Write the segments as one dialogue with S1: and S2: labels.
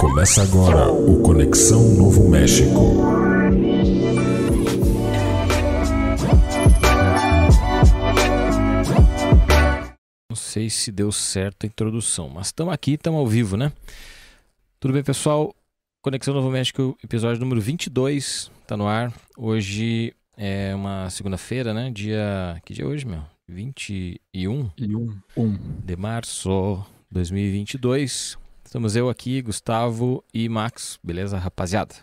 S1: Começa agora o Conexão Novo México.
S2: Não sei se deu certo a introdução, mas estamos aqui, estamos ao vivo, né? Tudo bem, pessoal? Conexão Novo México, episódio número 22, tá no ar. Hoje é uma segunda-feira, né? Dia. Que dia é hoje, meu? 21
S3: E um, um.
S2: de março 2022. Estamos eu aqui, Gustavo e Max. Beleza, rapaziada?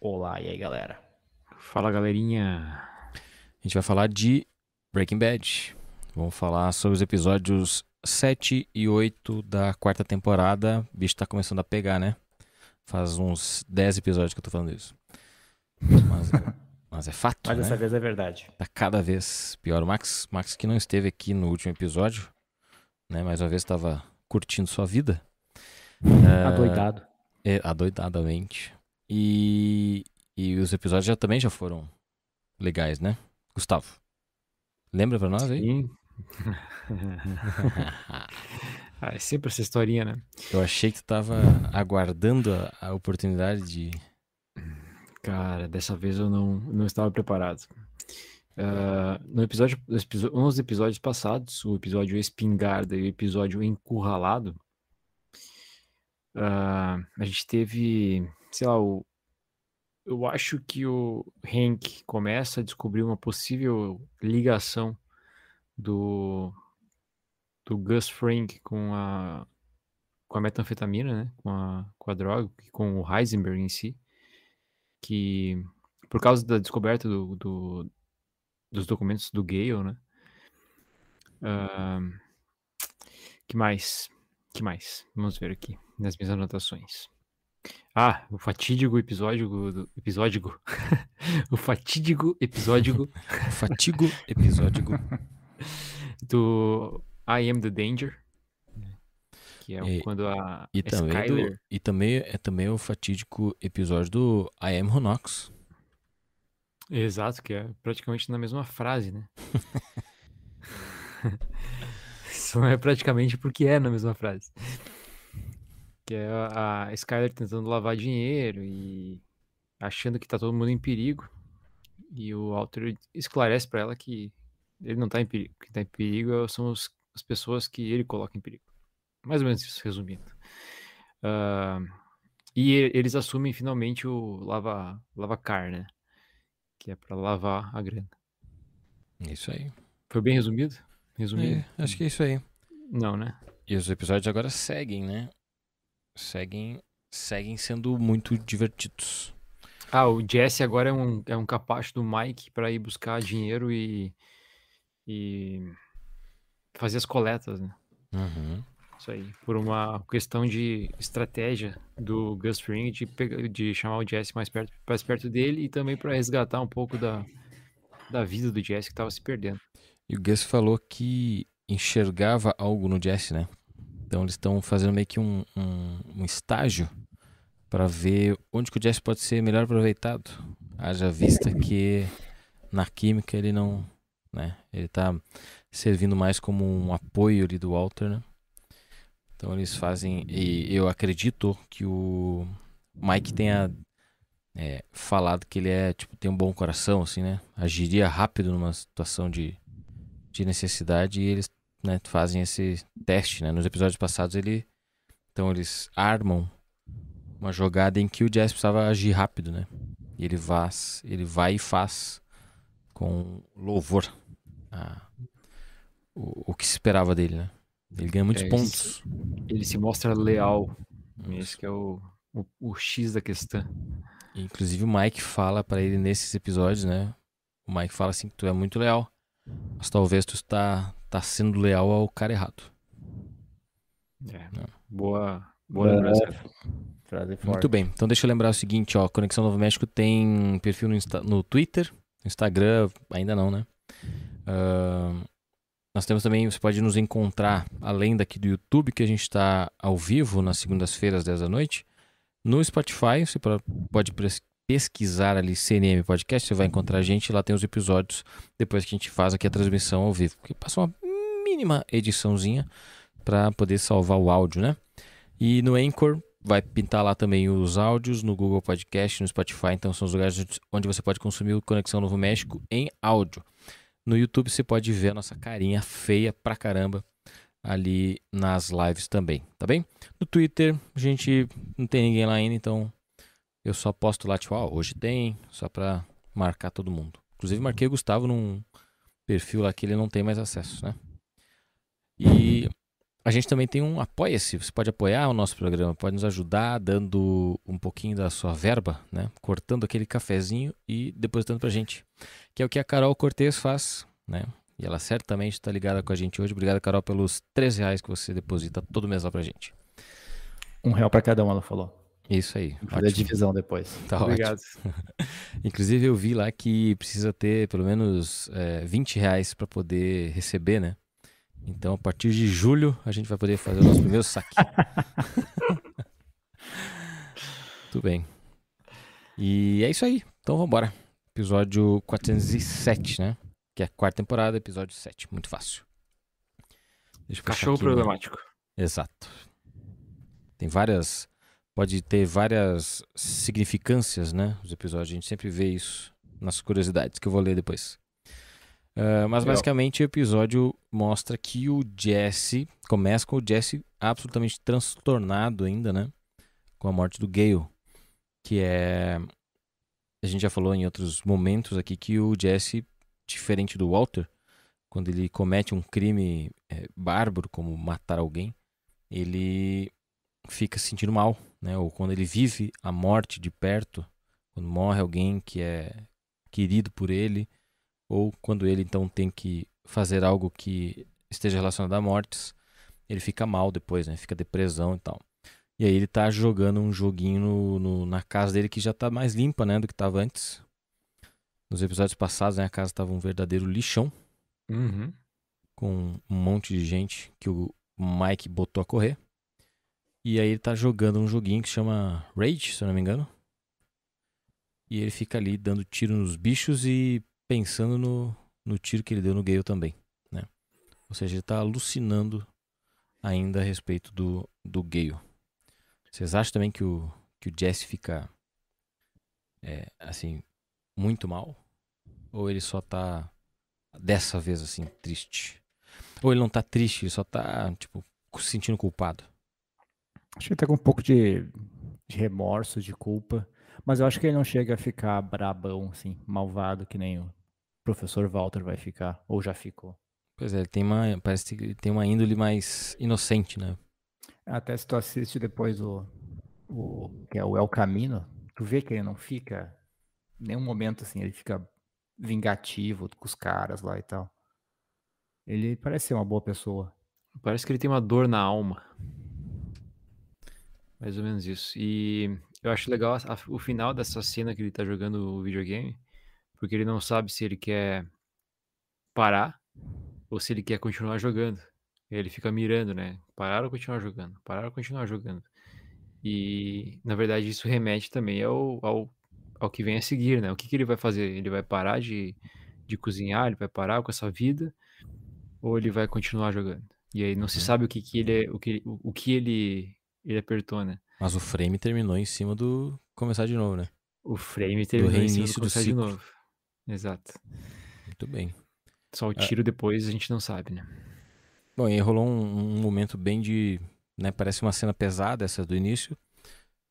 S4: Olá, e aí galera?
S3: Fala, galerinha.
S2: A gente vai falar de Breaking Bad. Vamos falar sobre os episódios 7 e 8 da quarta temporada. O bicho tá começando a pegar, né? Faz uns 10 episódios que eu tô falando isso. Mas, mas é fato,
S4: Mas
S2: né?
S4: dessa vez é verdade.
S2: Tá cada vez pior. O Max, Max que não esteve aqui no último episódio, né? Mais uma vez estava curtindo sua vida. Ah,
S4: Adoidado.
S2: É, adoidadamente. E, e os episódios já também já foram legais, né? Gustavo, lembra pra nós aí?
S3: Sim. ah, é sempre essa historinha, né?
S2: Eu achei que tu tava aguardando a, a oportunidade de.
S3: Cara, dessa vez eu não, não estava preparado. Ah, no episódio, nos um episódios passados, o episódio Espingarda e o episódio Encurralado, ah, a gente teve, sei lá, o, eu acho que o Hank começa a descobrir uma possível ligação do, do Gus Frank com a, com a metanfetamina, né? Com a, com a droga, com o Heisenberg em si, que por causa da descoberta do, do- dos documentos do Gale, né? Ahn, que mais? Que mais? Vamos ver aqui nas minhas anotações. Ah, o fatídico episódio do episódio o fatídico episódio
S2: Fatigo episódico.
S3: do I Am the Danger, que é
S2: E-
S3: quando a
S2: E também, do,
S3: Skyler
S2: e também é também o fatídico episódio do I Am Ronox.
S3: Exato, que é praticamente na mesma frase, né? Não é praticamente porque é na mesma frase. Que é a, a Skyler tentando lavar dinheiro e achando que tá todo mundo em perigo. E o Walter esclarece pra ela que ele não tá em perigo. Quem tá em perigo são os- as pessoas que ele coloca em perigo. Mais ou menos isso, resumindo. Ah, e eles assumem finalmente o lava, lava-car, né? Que é pra lavar a grana.
S2: Isso aí.
S3: Foi bem resumido? Resumido?
S2: É, acho que é isso aí.
S3: Não, né?
S2: E os episódios agora seguem, né? Seguem, seguem sendo muito divertidos.
S3: Ah, o Jesse agora é um, é um capacho do Mike pra ir buscar dinheiro e, e fazer as coletas, né?
S2: Uhum.
S3: Isso aí. Por uma questão de estratégia do Gus Fring de, pegar- de chamar o Jesse mais perto, mais perto dele e também pra resgatar um pouco da, da vida do Jesse que tava se perdendo.
S2: E o Gus falou que enxergava algo no Jesse, né? Então eles estão fazendo meio que um, um, um estágio para ver onde que o Jesse pode ser melhor aproveitado. Haja vista que na química ele não, né? Ele tá servindo mais como um apoio ali do Walter, né? Então eles fazem e eu acredito que o Mike tenha é, falado que ele é tipo tem um bom coração assim, né? Agiria rápido numa situação de de necessidade e eles né, fazem esse teste, né? Nos episódios passados ele então eles armam uma jogada em que o Jazz precisava agir rápido, né? E ele vai, ele vai e faz com louvor a- o, o que se esperava dele, né? Ele ganha muitos
S3: É,
S2: pontos.
S3: Ele se mostra leal. Esse que é o, o, o X da questão.
S2: Inclusive o Mike fala pra ele nesses episódios, né? O Mike fala assim que tu é muito leal, mas talvez tu está tá sendo leal ao cara errado.
S3: É,
S2: Não.
S3: boa, boa lembrança.
S4: Frase forte.
S2: Muito bem. Então deixa eu lembrar o seguinte, ó, Conexão Novo México tem perfil no, Insta- no Twitter, no Instagram, ainda não, né? Ahn, nós temos também, você pode nos encontrar além daqui do YouTube, que a gente está ao vivo nas segundas-feiras, 10 da noite. No Spotify, você pode pres- pesquisar ali CNM Podcast, você vai encontrar a gente, lá tem os episódios depois que a gente faz aqui a transmissão ao vivo. Que passa uma mínima ediçãozinha para poder salvar o áudio, né? E no Anchor vai pintar lá também os áudios no Google Podcast, no Spotify, então são os lugares onde você pode consumir o Conexão Novo México em áudio. No YouTube você pode ver a nossa carinha feia pra caramba ali nas lives também, tá bem? No Twitter, a gente não tem ninguém lá ainda, então eu só posto lá, tipo, ó, hoje tem, só pra marcar todo mundo. Inclusive, marquei o Gustavo num perfil lá que ele não tem mais acesso, né? E a gente também tem um Apoia-se. Você pode apoiar o nosso programa, pode nos ajudar dando um pouquinho da sua verba, né? Cortando aquele cafezinho e depositando pra gente. Que é o que a Carol Cortez faz, né? E ela certamente está ligada com a gente hoje. Obrigado, Carol, pelos 13 reais que você deposita todo mês lá pra gente.
S4: Um real pra cada um, ela falou.
S2: Isso aí.
S4: Fazer a divisão depois.
S2: Tá
S3: Obrigado.
S2: ótimo. Inclusive, eu vi lá que precisa ter pelo menos é, 20 reais para poder receber, né? Então, a partir de julho, a gente vai poder fazer o nosso primeiro saque. Tudo bem. E é isso aí. Então, vamos embora. Episódio 407, né? Que é a quarta temporada, episódio 7. Muito fácil. Deixa eu fechar
S3: Cachorro
S2: aqui, né?
S3: problemático.
S2: Exato. Tem várias. Pode ter várias significâncias, né? Os episódios. A gente sempre vê isso nas curiosidades que eu vou ler depois. Ah, mas basicamente o episódio mostra que o Jesse começa com o Jesse absolutamente transtornado ainda, né? Com a morte do Gale. Que é. A gente já falou em outros momentos aqui que o Jesse, diferente do Walter, quando ele comete um crime é, bárbaro, como matar alguém, ele fica se sentindo mal, né? Ou quando ele vive a morte de perto, quando morre alguém que é querido por ele, ou quando ele então tem que fazer algo que esteja relacionado a mortes, ele fica mal depois, né? Fica depressão e tal. E aí ele tá jogando um joguinho no, no- na casa dele que já tá mais limpa, né, do que tava antes. Nos episódios passados, né, a casa tava um verdadeiro lixão
S3: Uhum.
S2: com um monte de gente que o Mike botou a correr. E aí ele tá jogando um joguinho que chama Rage, se eu não me engano. E ele fica ali dando tiro nos bichos e pensando no, no tiro que ele deu no Gale também, né? Ou seja, ele tá alucinando ainda a respeito do, do Gale. Vocês acham também que o, que o Jesse fica, é, assim, muito mal? Ou ele só tá dessa vez assim, triste. Ou ele não tá triste, ele só tá, tipo, se sentindo culpado.
S4: Acho que ele tá com um pouco de, de remorso, de culpa. Mas eu acho que ele não chega a ficar brabão, assim, malvado, que nem o professor Walter vai ficar. Ou já ficou.
S2: Pois é, ele tem uma, parece que ele tem uma índole mais inocente, né?
S4: Até se tu assiste depois o, o que é o El Camino, tu vê que ele não fica em nenhum momento assim, ele fica vingativo com os caras lá e tal. Ele parece ser uma boa pessoa.
S3: Parece que ele tem uma dor na alma. Mais ou menos isso. E eu acho legal a- a- o final dessa cena que ele tá jogando o videogame, porque ele não sabe se ele quer parar ou se ele quer continuar jogando. Ele fica mirando, né? Parar ou continuar jogando? Parar ou continuar jogando? E, na verdade, isso remete também ao, ao, ao que vem a seguir, né? O que, que ele vai fazer? Ele vai parar de, de cozinhar? Ele vai parar com essa vida? Ou ele vai continuar jogando? E aí não se
S2: Uhum.
S3: sabe o que, que ele é- o que, o, o que ele, ele apertou, né?
S2: Mas o frame terminou em cima do começar de novo, né?
S3: O frame terminou em cima
S2: reinício
S3: do
S2: do
S3: começar de
S2: ciclo.
S3: novo. Exato.
S2: Muito bem.
S3: Só o
S2: É.
S3: tiro depois a gente não sabe, né?
S2: Bom, e rolou um, um momento bem de, né, parece uma cena pesada essa do início,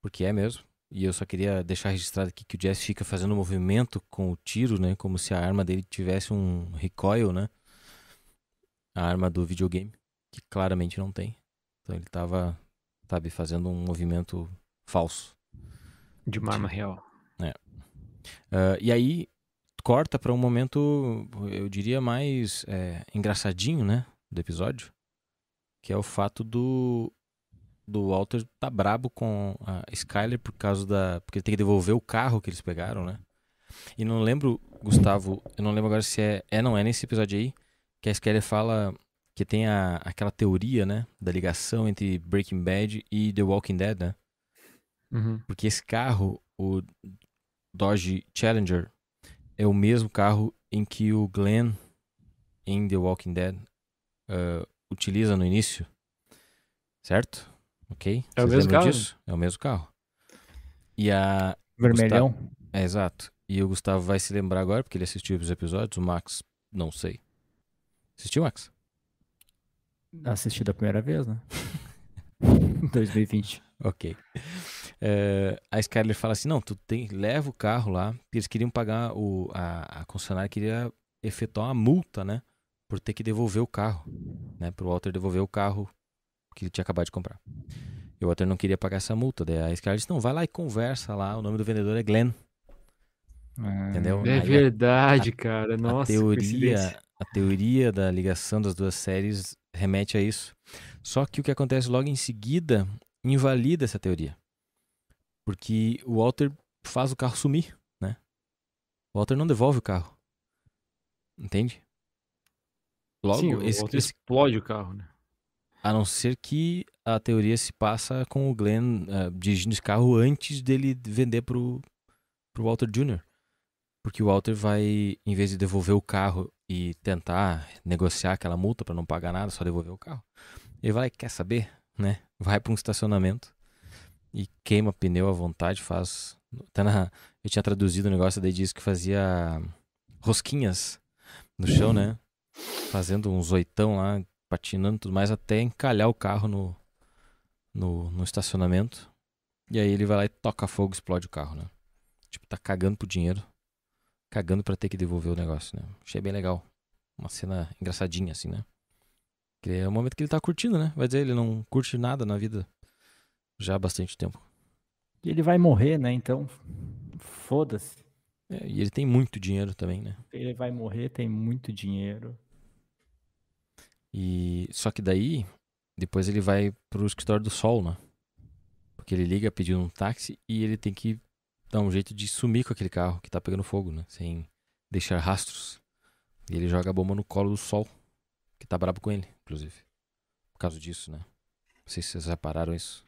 S2: porque é mesmo. E eu só queria deixar registrado aqui que o Jess fica fazendo um movimento com o tiro, né, como se a arma dele tivesse um recoil, né? A arma do videogame, que claramente não tem. Então ele tava, sabe, fazendo um movimento falso.
S3: De uma arma real.
S2: Ah, e aí corta para um momento, eu diria, mais é, engraçadinho, né? Do episódio. Que é o fato do, do Walter tá brabo com a Skyler por causa da. Porque ele tem que devolver o carro que eles pegaram, né? E não lembro, Gustavo, eu não lembro agora se é. É, não é nesse episódio aí. Que a Skyler fala que tem a, aquela teoria, né? Da ligação entre Breaking Bad e The Walking Dead, né?
S3: Uhum.
S2: Porque esse carro, o Dodge Challenger, é o mesmo carro em que o Glenn, em The Walking Dead, ah, utiliza no início. Certo? Ok?
S3: É o
S2: Vocês
S3: mesmo
S2: lembram
S3: carro?
S2: disso? É o mesmo carro. E a.
S4: Vermelhão.
S2: É, exato. E o Gustavo vai se lembrar agora, porque ele assistiu os episódios. O Max, não sei. Assistiu, Max?
S4: Assisti da primeira vez, né? 2020.
S2: Ok. É, a Skyler fala assim: não, tu tem, leva o carro lá, porque eles queriam pagar o. A, a concessionária queria efetuar uma multa, né? Por ter que devolver o carro. Né? Pro Walter devolver o carro que ele tinha acabado de comprar. E o Walter não queria pagar essa multa. Daí a Skyler disse: não, vai lá e conversa lá. O nome do vendedor é Glenn. Entendeu?
S3: É
S2: Aí a-
S3: verdade, cara. Nossa,
S2: a teoria. A teoria da ligação das duas séries remete a isso. Só que o que acontece logo em seguida invalida essa teoria. Porque o Walter faz o carro sumir, né? O Walter não devolve o carro. Entende? Logo,
S3: Sim,
S2: esse-
S3: Walter
S2: esse-
S3: explode o carro, né?
S2: a não ser que a teoria se passa com o Glenn ah, dirigindo esse carro antes dele vender pro, pro Walter Jr. Porque o Walter vai, em vez de devolver o carro e tentar negociar aquela multa para não pagar nada, só devolver o carro, ele vai, quer saber, né? Vai para um estacionamento e queima pneu à vontade, faz. Até na, eu tinha traduzido o negócio, daí disse que fazia rosquinhas no chão, né? Fazendo uns oitão lá, patinando tudo mais, até encalhar o carro no, no, no estacionamento. E aí ele vai lá e toca fogo explode o carro, né? Tipo, tá cagando pro dinheiro. Cagando pra ter que devolver o negócio, né? Achei bem legal. Uma cena engraçadinha, assim, né? Que é o momento que ele tá curtindo, né? Vai dizer, ele não curte nada na vida já há bastante tempo.
S4: E ele vai morrer, né? Então, foda-se.
S2: É, e ele tem muito dinheiro também, né?
S4: Ele vai morrer, tem muito dinheiro.
S2: E só que daí, depois ele vai pro escritório do Sol, né? Porque ele liga pedindo um táxi e ele tem que dar um jeito de sumir com aquele carro que tá pegando fogo, né? Sem deixar rastros. E ele joga a bomba no colo do Sol, que tá brabo com ele, inclusive. Por causa disso, né? Não sei se vocês repararam isso.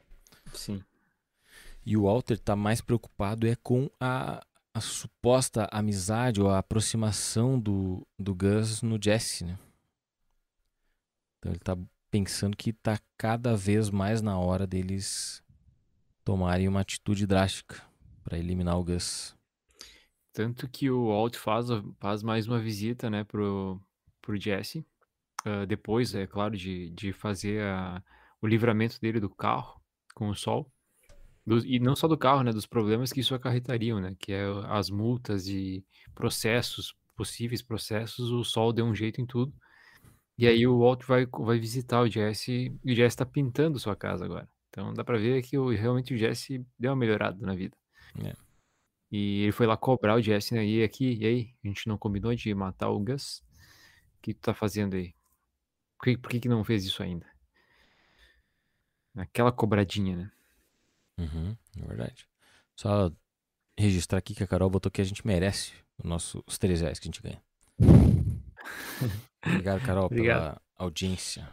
S3: Sim.
S2: E o Walter tá mais preocupado é com a, a suposta amizade ou a aproximação do, do Gus no Jesse, né? Então ele tá pensando que tá cada vez mais na hora deles tomarem uma atitude drástica para eliminar o Gus.
S3: Tanto que o Walt faz, faz mais uma visita, né, pro, pro Jesse. ah, depois, é claro, de, de fazer a- o livramento dele do carro com o sol. Dos- e não só do carro, né, dos problemas que isso acarretariam, né, que é as multas e processos, possíveis processos, o sol deu um jeito em tudo. E aí o Walt vai, vai visitar o Jesse e o Jesse tá pintando sua casa agora. Então dá pra ver que o- realmente o Jesse deu uma melhorada na vida.
S2: É.
S3: E ele foi lá cobrar o Jesse, né? E aqui, e aí? A gente não combinou de matar o Gus? O que tu tá fazendo aí? Por que, por que, que não fez isso ainda? Aquela cobradinha, né?
S2: Uhum, é verdade. Só registrar aqui que a Carol botou que a gente merece o nosso, os 3 reais que a gente ganha. Obrigado, Carol,
S3: Obrigado.
S2: pela audiência.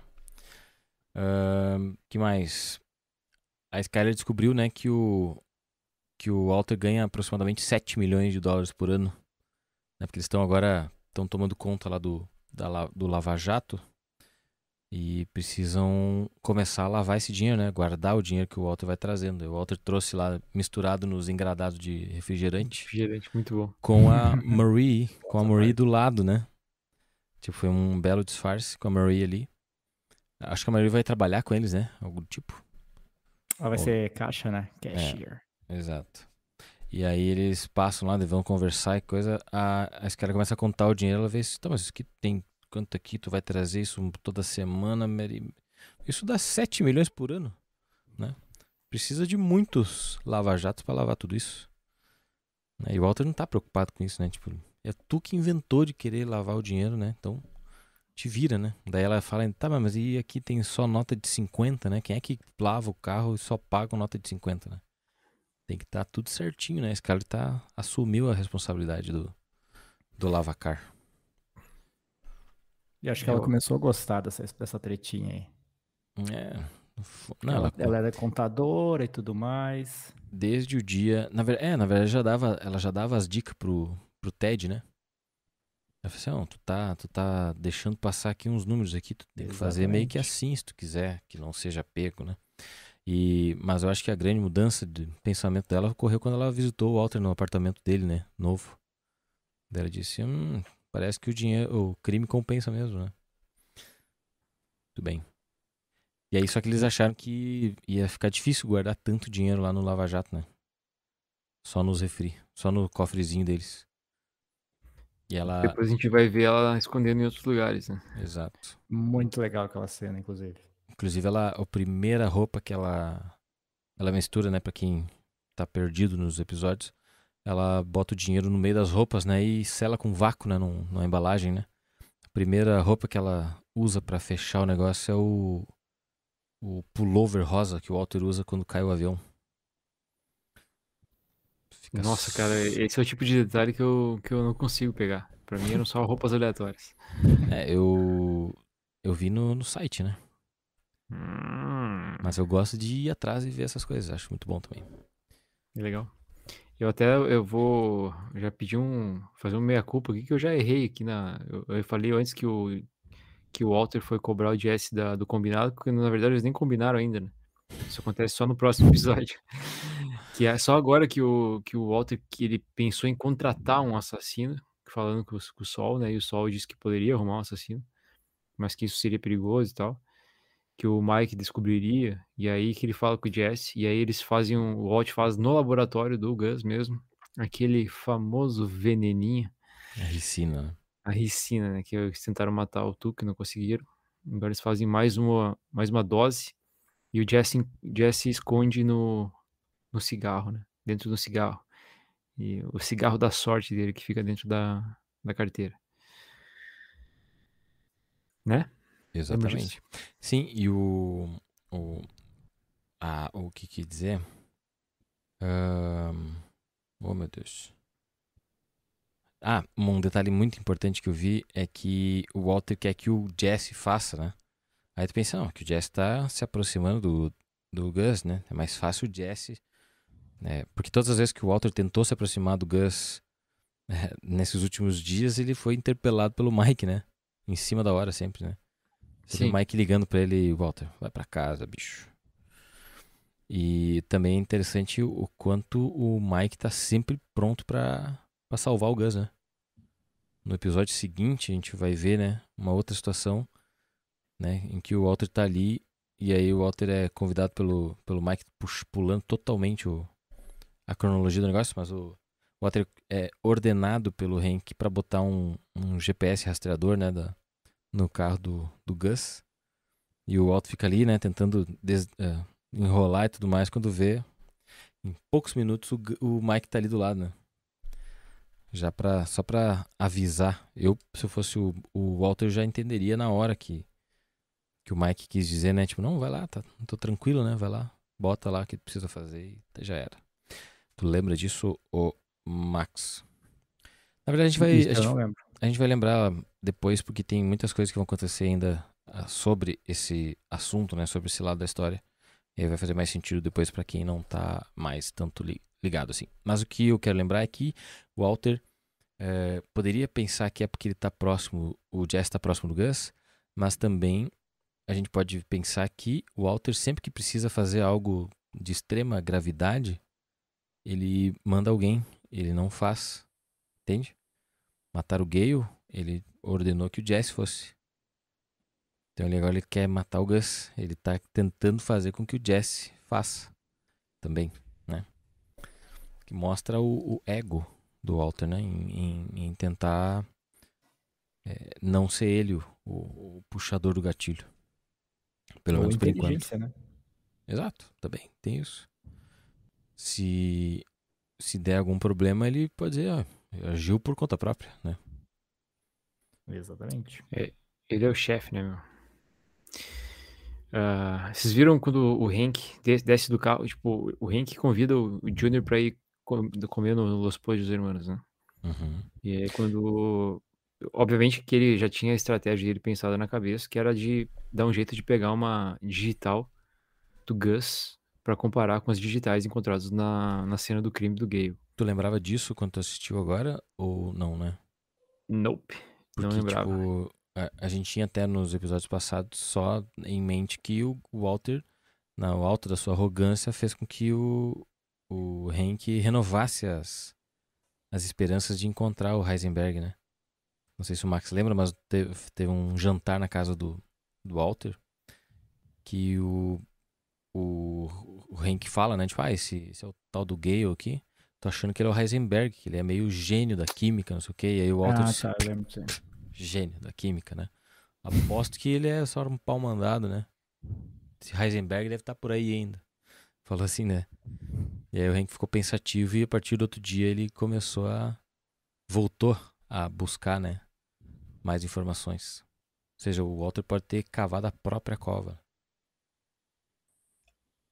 S2: Ahn, que mais? A Skyler descobriu, né, que o que o Walter ganha aproximadamente 7 milhões de dólares por ano. Né, porque eles estão agora estão tomando conta lá do, da, do Lava Jato e precisam começar a lavar esse dinheiro, né? Guardar o dinheiro que o Walter vai trazendo. O Walter trouxe lá misturado nos engradados de refrigerante
S3: Refrigerante, muito bom.
S2: com a Marie, com a Marie do lado, né? Tipo, foi um belo disfarce com a Marie ali. Acho que a Marie vai trabalhar com eles, né? Algum tipo.
S4: Ela vai
S2: Bom.
S4: ser caixa, né? Cashier.
S2: Exato. E aí eles passam lá, vão conversar e coisa. A, a Skyler começa a contar o dinheiro, ela vê se, tá, mas isso aqui tem quanto aqui, tu vai trazer isso toda semana? Isso dá 7 milhões por ano, né? Precisa de muitos lava-jatos pra lavar tudo isso. Né? E o Walter não tá preocupado com isso, né? Tipo, é tu que inventou de querer lavar o dinheiro, né? Então, te vira, né? Daí ela fala, tá, mas e aqui tem só nota de 50, né? Quem é que lava o carro e só paga nota de 50, né? Tem que estar tudo certinho, né? Esse cara tá, assumiu a responsabilidade do, do lavacar.
S4: E acho que ela
S3: Eu-
S4: começou a gostar dessa, dessa tretinha aí.
S2: É. Não,
S4: ela,
S2: ela,
S4: era contadora e tudo mais.
S2: desde o dia. Na verdade, é, na verdade já dava, ela já dava as dicas pro, pro Ted, né? Ela falou assim, "Ó, tu tá, tu tá deixando passar aqui uns números aqui, tu tem que fazer meio que
S4: Exatamente.
S2: assim se tu quiser, que não seja pego, né? E, mas eu acho que a grande mudança de pensamento dela ocorreu quando ela visitou o Walter no apartamento dele, né? Novo. Daí ela disse: hum, parece que o dinheiro, o crime compensa mesmo, né? Tudo bem. E aí, só que eles acharam que ia ficar difícil guardar tanto dinheiro lá no Lava Jato, né? Só nos refri, só no cofrezinho deles. E ela.
S3: Depois a gente vai ver ela escondendo em outros lugares, né?
S2: Exato.
S4: Muito legal aquela cena, inclusive.
S2: Inclusive, ela, a primeira roupa que ela, ela mistura, né, pra quem tá perdido nos episódios, ela bota o dinheiro no meio das roupas, né, e sela com vácuo, né, num, numa embalagem, né. A primeira roupa que ela usa pra fechar o negócio é o, o pullover rosa que o Walter usa quando cai o avião. Fica
S3: Nossa, cara, esse é o tipo de detalhe que eu, que eu não consigo pegar. Pra mim eram só roupas aleatórias.
S2: É, eu, eu vi no, no site, né.
S3: Hum,
S2: Mas eu gosto de ir atrás e ver essas coisas, acho muito bom também.
S3: legal. Eu até eu vou já pedir um fazer um meia culpa aqui que eu já errei aqui na eu, eu falei antes que o que o Walter foi cobrar o Jesse da, do combinado, porque na verdade eles nem combinaram ainda, né? Isso acontece só no próximo episódio. que é só agora que o que o Walter que ele pensou em contratar um assassino, falando com, com o Sol, né? E o Sol disse que poderia arrumar um assassino, mas que isso seria perigoso e tal. Que o Mike descobriria, e aí que ele fala com o Jesse, e aí eles fazem um, o Walt faz no laboratório do Gus mesmo, aquele famoso veneninho,
S2: A ricina, né?
S3: a ricina, né? Que eles tentaram matar o Tuco e não conseguiram. Agora eles fazem mais uma, mais uma dose, e o Jesse, Jesse esconde no, no cigarro, né? Dentro do cigarro. E o cigarro da sorte dele que fica dentro da, da carteira. Né?
S2: Exatamente. Sim, e o. O, a, o que que dizer? Ahn, oh, meu Deus. Ah, um detalhe muito importante que eu vi é que o Walter quer que o Jesse faça, né? Aí tu pensa, não, que o Jesse tá se aproximando do, do Gus, né? É mais fácil o Jesse. Né? Porque todas as vezes que o Walter tentou se aproximar do Gus nesses últimos dias, ele foi interpelado pelo Mike, né? Em cima da hora sempre, né?
S3: Sim.
S2: o Mike ligando pra ele, Walter, vai pra casa, bicho. E também é interessante o quanto o Mike tá sempre pronto pra, pra salvar o Gus, né? No episódio seguinte, a gente vai ver, né, uma outra situação, né, em que o Walter tá ali e aí o Walter é convidado pelo, pelo Mike pux- pulando totalmente o, a cronologia do negócio, mas o Walter é ordenado pelo Hank pra botar um, um GPS rastreador, né, da, no carro do, do Gus. E o Walter fica ali, né, tentando des- eh, enrolar e tudo mais, quando vê, em poucos minutos, o, o Mike tá ali do lado, né. Já pra, só pra avisar. Eu, se eu fosse o, o Walter, já entenderia na hora que, que o Mike quis dizer, né, tipo, não, vai lá, tá, tô tranquilo, né, vai lá, bota lá o que tu precisa fazer e já era. Tu lembra disso, o Max? Na verdade, a gente vai... A
S4: eu
S2: gente
S4: não lembro.
S2: A gente vai lembrar depois, porque tem muitas coisas que vão acontecer ainda ah, sobre esse assunto, né? Sobre esse lado da história. E aí vai fazer mais sentido depois pra quem não tá mais tanto li- ligado assim. Mas o que eu quero lembrar é que o Walter eh, poderia pensar que é porque ele tá próximo, o Jess tá próximo do Gus, mas também a gente pode pensar que o Walter, sempre que precisa fazer algo de extrema gravidade, ele manda alguém, ele não faz. Entende? Matar o Gale, ele ordenou que o Jesse fosse. Então ele agora ele quer matar o Gus. Ele tá tentando fazer com que o Jesse faça também, né? Que mostra o, o ego do Walter, né? Em, em- em tentar é, não ser ele o, o- puxador do gatilho. Pelo
S4: Ou
S2: menos por enquanto.
S4: né?
S2: Exato, também, tem isso. Se, se der algum problema, ele pode dizer, ó, agiu por conta própria, né?
S4: Exatamente.
S3: Ele é o chefe, né, meu? Ah, vocês viram quando o Hank des- desce do carro? Tipo, o Hank convida o Junior pra ir com- comer no Los Pollos Hermanos, né?
S2: Uhum.
S3: E aí quando... Obviamente que ele já tinha a estratégia dele pensada na cabeça, que era de dar um jeito de pegar uma digital do Gus pra comparar com as digitais encontradas na, na cena do crime do Gale.
S2: Tu lembrava disso quando tu assistiu agora ou não, né?
S3: Nope. não
S2: Porque,
S3: lembrava.
S2: tipo, a, a gente tinha até nos episódios passados só em mente que o Walter no alto da sua arrogância, fez com que o, o Hank renovasse as, as esperanças de encontrar o Heisenberg, né? Não sei se o Max lembra, mas teve, teve um jantar na casa do, do Walter que o, o, o Hank fala, né? Tipo, ah, esse, esse é o tal do Gale aqui. Tô achando que ele é o Heisenberg, que ele é meio gênio da química, não sei o quê. E aí o Walter
S4: Ah,
S2: disse,
S4: tá, eu lembro aí.
S2: gênio da química, né? Aposto que ele é só um pau mandado, né? Esse Heisenberg deve estar por aí ainda. Falou assim, né? E aí o Hank ficou pensativo e a partir do outro dia ele começou a. voltou a buscar, né? Mais informações. Ou seja, o Walter pode ter cavado a própria cova.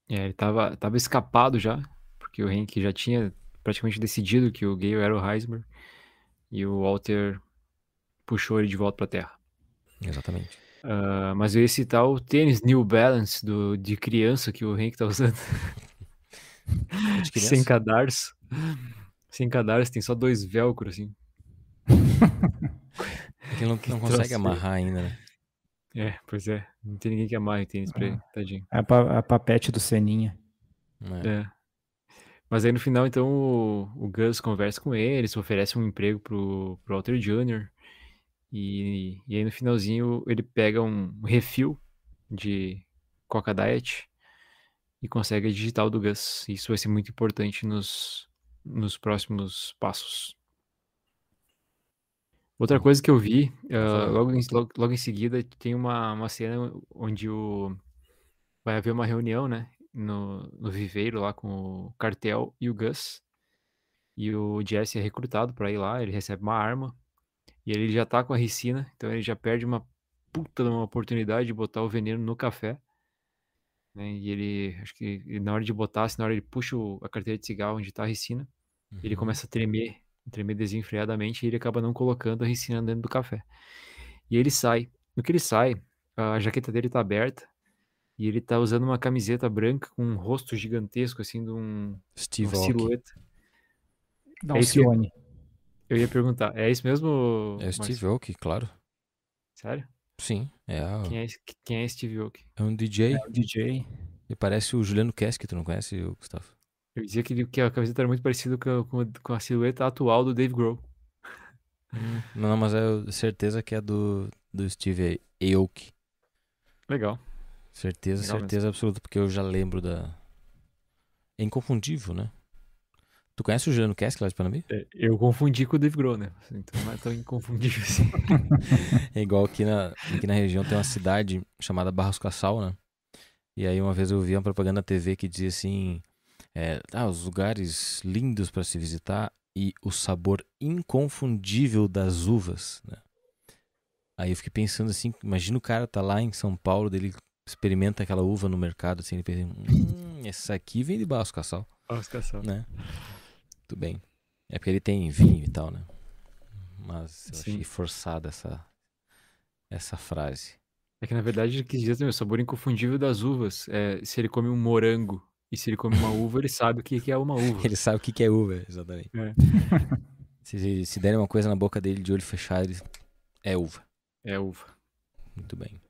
S3: É, ele tava, tava escapado já, porque o Hank já tinha praticamente decidido que o Gale era o Heisenberg. E o Walter puxou ele de volta pra Terra.
S2: Exatamente.
S3: Ah, mas eu ia citar o tênis New Balance do, de criança que o Hank tá usando.
S2: É?
S3: Sem cadarço. Sem cadarço, tem só dois velcro, assim.
S2: É que ele não, não consegue amarrar ainda, né?
S3: É, pois é. Não tem ninguém que amarre tênis pra ele, tadinho.
S4: A, pa- a papete do Seninha.
S2: É.
S3: É. Mas aí no final, então, o, o Gus conversa com ele, se oferece um emprego pro, pro Walter Jr. E, e aí no finalzinho ele pega um refil de Coca Diet e consegue a digital do Gus. Isso vai ser muito importante nos, nos próximos passos. Outra coisa que eu vi,
S2: falar.
S3: logo, em, logo, logo em seguida, tem uma, uma cena onde o, vai haver uma reunião, né? No, no viveiro lá com o Cartel e o Gus. E o Jesse é recrutado pra ir lá, ele recebe uma arma. E ele já tá com a ricina, então ele já perde uma puta de uma oportunidade de botar o veneno no café. Né? E ele, acho que ele- na hora de botar, assim, na hora ele puxa o- a carteira de cigarro onde tá a ricina, ele
S2: Uhum.
S3: começa a tremer, tremer desenfreadamente e ele acaba não colocando a ricina dentro do café. E ele sai. No que ele sai, a jaqueta dele tá aberta e ele tá usando uma camiseta branca com um rosto gigantesco, assim, de um,
S2: Steve
S3: uma silhueta.
S4: Dá
S3: É
S4: um
S3: isso que-
S4: Cione.
S3: Eu ia perguntar, é isso mesmo?
S2: É o? Steve Aoki, claro.
S3: Sério?
S2: Sim, é, a-
S3: Quem é, quem é Steve Aoki?
S2: é um DJ.
S4: É o DJ.
S2: Ele parece o Juliano Keski, tu não conhece, o Gustavo?
S3: Eu dizia que, ele- que a camiseta era muito parecida com a, com a- com a silhueta atual do Dave Grohl.
S2: Não, não, mas é certeza que é do, do Steve Aoki.
S3: Legal.
S2: Certeza,
S3: Legal
S2: certeza absoluta, porque eu já lembro da. É inconfundível, né? Tu conhece o Juliano Keski lá de Panambi?
S3: É, Eu confundi com o Dave Grohl, né? Então não é tão inconfundível assim.
S2: É igual aqui na, aqui na região tem uma cidade chamada Barros Cassal, né? E aí uma vez eu vi uma propaganda na TV que dizia assim: é, ah, os lugares lindos para se visitar e o sabor inconfundível das uvas, né? Aí eu fiquei pensando assim, imagina o cara tá lá em São Paulo, dele experimenta aquela uva no mercado, assim, ele pensa, hum, essa aqui vem de Barros Cassal,
S3: Oscar Sal.
S2: né? Tudo bem. É porque ele tem vinho e tal, né? Mas eu
S3: Sim.
S2: achei forçada essa, essa frase.
S3: É que na verdade ele quis dizer também, o sabor inconfundível das uvas. É, se ele come um morango e se ele come uma uva, ele sabe o que é uma uva.
S2: Ele sabe o que que é uva, exatamente.
S3: É.
S2: Se, se derem uma coisa na boca dele de olho fechado, ele... é uva.
S3: É uva.
S2: Muito bem.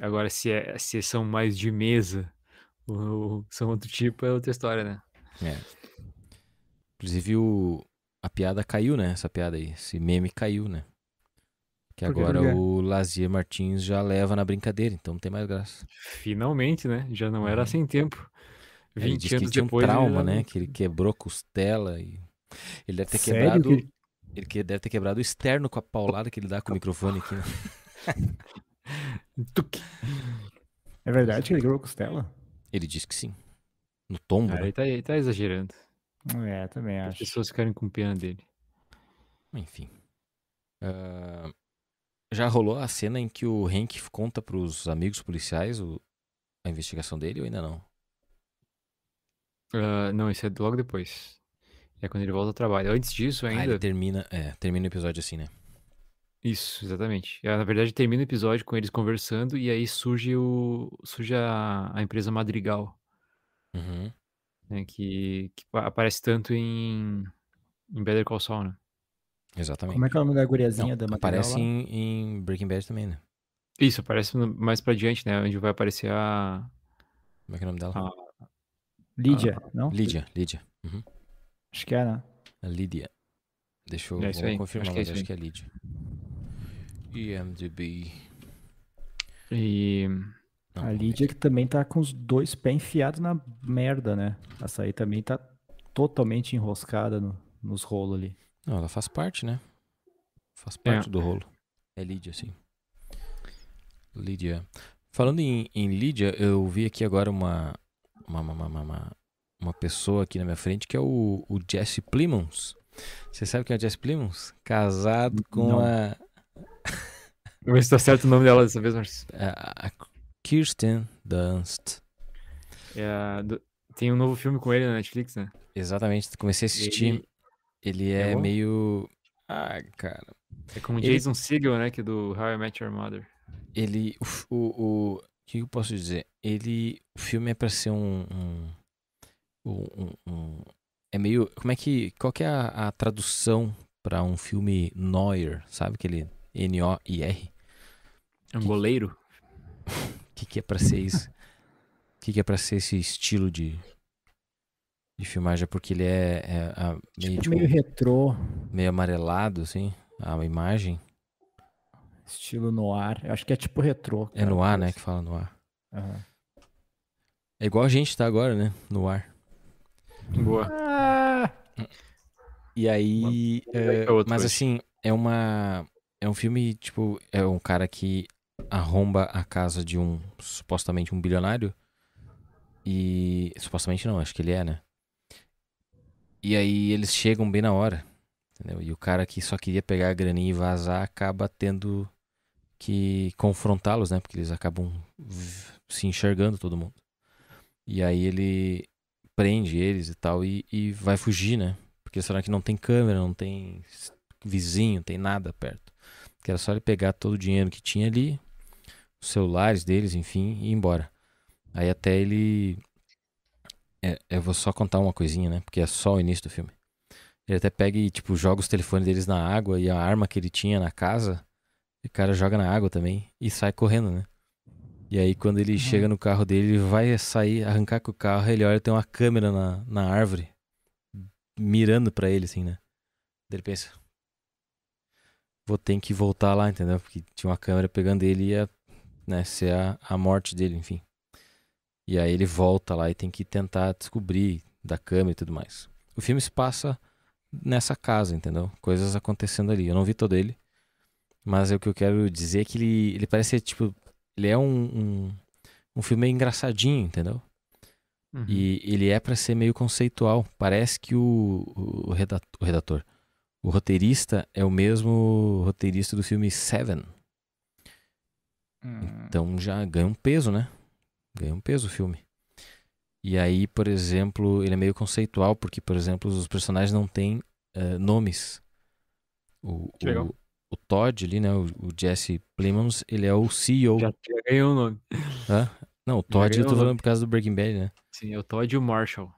S3: Agora, se, é, se são mais de mesa, ou são outro tipo, é outra história, né?
S2: É. Inclusive o... a piada caiu, né? Essa piada aí. Esse meme caiu, né? Que agora o Lazier Martins já leva na brincadeira, então não tem mais graça.
S3: Finalmente, né? Já não era
S2: Uhum.
S3: assim tempo.
S2: Ele
S3: 20
S2: disse que
S3: anos
S2: ele tinha um
S3: ele
S2: trauma,
S3: já
S2: né? Que ele quebrou costela e. Ele deve ter
S4: Sério
S2: quebrado.
S4: que ele-
S2: Ele que deve ter quebrado o externo com a paulada que ele dá com o microfone aqui. Né?
S4: É verdade que ele ganhou costela?
S2: Ele disse que sim. No tombo,
S3: Ah,
S2: né?
S3: ele tá, ele tá exagerando.
S4: É, também
S3: As
S4: acho.
S3: pessoas ficarem com pena dele.
S2: Enfim. Ah, já rolou a cena em que o Hank conta pros amigos policiais o- a investigação dele ou ainda não?
S3: Ah, não, isso é logo depois. É quando ele volta ao trabalho. Antes disso,
S2: Ah, ele
S3: ainda.
S2: termina, é, termina o episódio assim, né?
S3: Isso, exatamente. Ah, Na verdade, termina o episódio com eles conversando e aí surge o surge a, a empresa Madrigal,
S2: Uhum.
S3: né, que, que pa- aparece tanto em, em Better Call Saul, né?
S2: Exatamente.
S4: Como é que é o nome da guriazinha
S2: Não,
S4: da Madrigal
S2: aparece
S4: lá?
S2: em, em Breaking Bad também, né?
S3: Isso, aparece no- mais pra diante, né? Onde vai aparecer a,
S2: Como é que é o nome dela?
S3: Ah.
S4: Lídia, não?
S2: Lídia, Lídia. Uhum.
S4: Acho que é, né?
S2: A Lídia. Deixa eu
S3: É isso
S2: vou
S3: aí,
S2: confirmar,
S3: acho que é
S2: mas
S3: isso
S2: acho que é Lídia. IMDb.
S3: E.
S2: Não,
S4: A Lídia que também tá com os dois pés enfiados na merda, né? Essa aí também tá totalmente enroscada no- nos rolos ali.
S2: Não, ela faz parte, né? Faz
S3: É.
S2: parte do rolo. É Lídia, sim. Lídia. Falando em, em Lídia, eu vi aqui agora uma, uma, uma, uma, uma, uma pessoa aqui na minha frente que é o, o Jesse Plimons. Você sabe quem é o Jesse Plimons? Casado com
S4: Não.
S2: a,
S3: Vamos ver se tá certo o nome dela dessa vez, Marcos.
S2: a, a Kirsten Dunst.
S3: É do- Tem um novo filme com ele na Netflix, né?
S2: Exatamente, comecei a assistir. Ele, é,
S3: É bom?
S2: meio. Ah, cara.
S3: É com o
S2: Ele-
S3: Jason Segel, né? Que é do How I Met Your Mother.
S2: ele o, o, o, que eu posso dizer ele o filme é pra ser um, um, um, um- é meio como é que qual que é a, a tradução pra um filme noir sabe aquele N O I R
S3: É um goleiro.
S2: o que que é pra ser isso o que que é pra ser esse estilo de de filmagem porque ele é, é, a- meio tipo,
S4: Meio retrô,
S2: meio amarelado assim a imagem
S4: estilo noir. Eu acho que é tipo retrô.
S2: é
S4: cara,
S2: no ar né que fala no ar
S4: Aham.
S2: é igual a gente tá agora né no ar
S3: Boa.
S4: Ah,
S2: E aí.
S3: pra outro
S2: mas assim, é uma. É um filme, tipo, é um cara que arromba a casa de um supostamente um bilionário. E. Supostamente não, acho que ele é, né? E aí eles chegam bem na hora. Entendeu? E o cara que só queria pegar a graninha e vazar acaba tendo que confrontá-los, né? Porque eles acabam se enxergando todo mundo. E aí ele prende eles e tal e, e vai fugir, né? Porque será que não tem câmera, não tem vizinho, tem nada perto. Que era só ele pegar todo o dinheiro que tinha ali, os celulares deles, enfim, e ir embora. Aí até ele. É, eu vou só contar uma coisinha, né? Porque é só o início do filme. Ele até pega e, tipo, joga os telefones deles na água e a arma que ele tinha na casa, o cara joga na água também e sai correndo, né? E aí quando ele chega no carro dele, ele vai sair, arrancar com o carro, ele olha, tem uma câmera na, na árvore, mirando pra ele, assim, né? Daí ele pensa, vou ter que voltar lá, entendeu? Porque tinha uma câmera pegando ele e ia né, ser a, a morte dele, enfim. E aí ele volta lá e tem que tentar descobrir da câmera e tudo mais. O filme se passa nessa casa, entendeu? Coisas acontecendo ali. Eu não vi todo ele, mas é o que eu quero dizer é que ele, ele parece ser, tipo, ele é um, um, um filme meio engraçadinho, entendeu?
S3: Uhum.
S2: E ele é pra ser meio conceitual. Parece que o, o, reda- o redator, o roteirista é o mesmo roteirista do filme Seven.
S4: hum,
S2: Então já ganha um peso, né? Ganha um peso o filme. E aí, por exemplo, ele é meio conceitual, porque, por exemplo, os personagens não têm eh, nomes. O,
S3: Que legal.
S2: o, o Todd ali, né? O, o Jesse Plemons, ele é o CEO.
S3: Já, já ganhou o nome.
S2: Hã? Não, o Todd eu tô falando
S3: nome.
S2: por causa do Breaking Bad, né?
S3: Sim, é o Todd e o Marshall.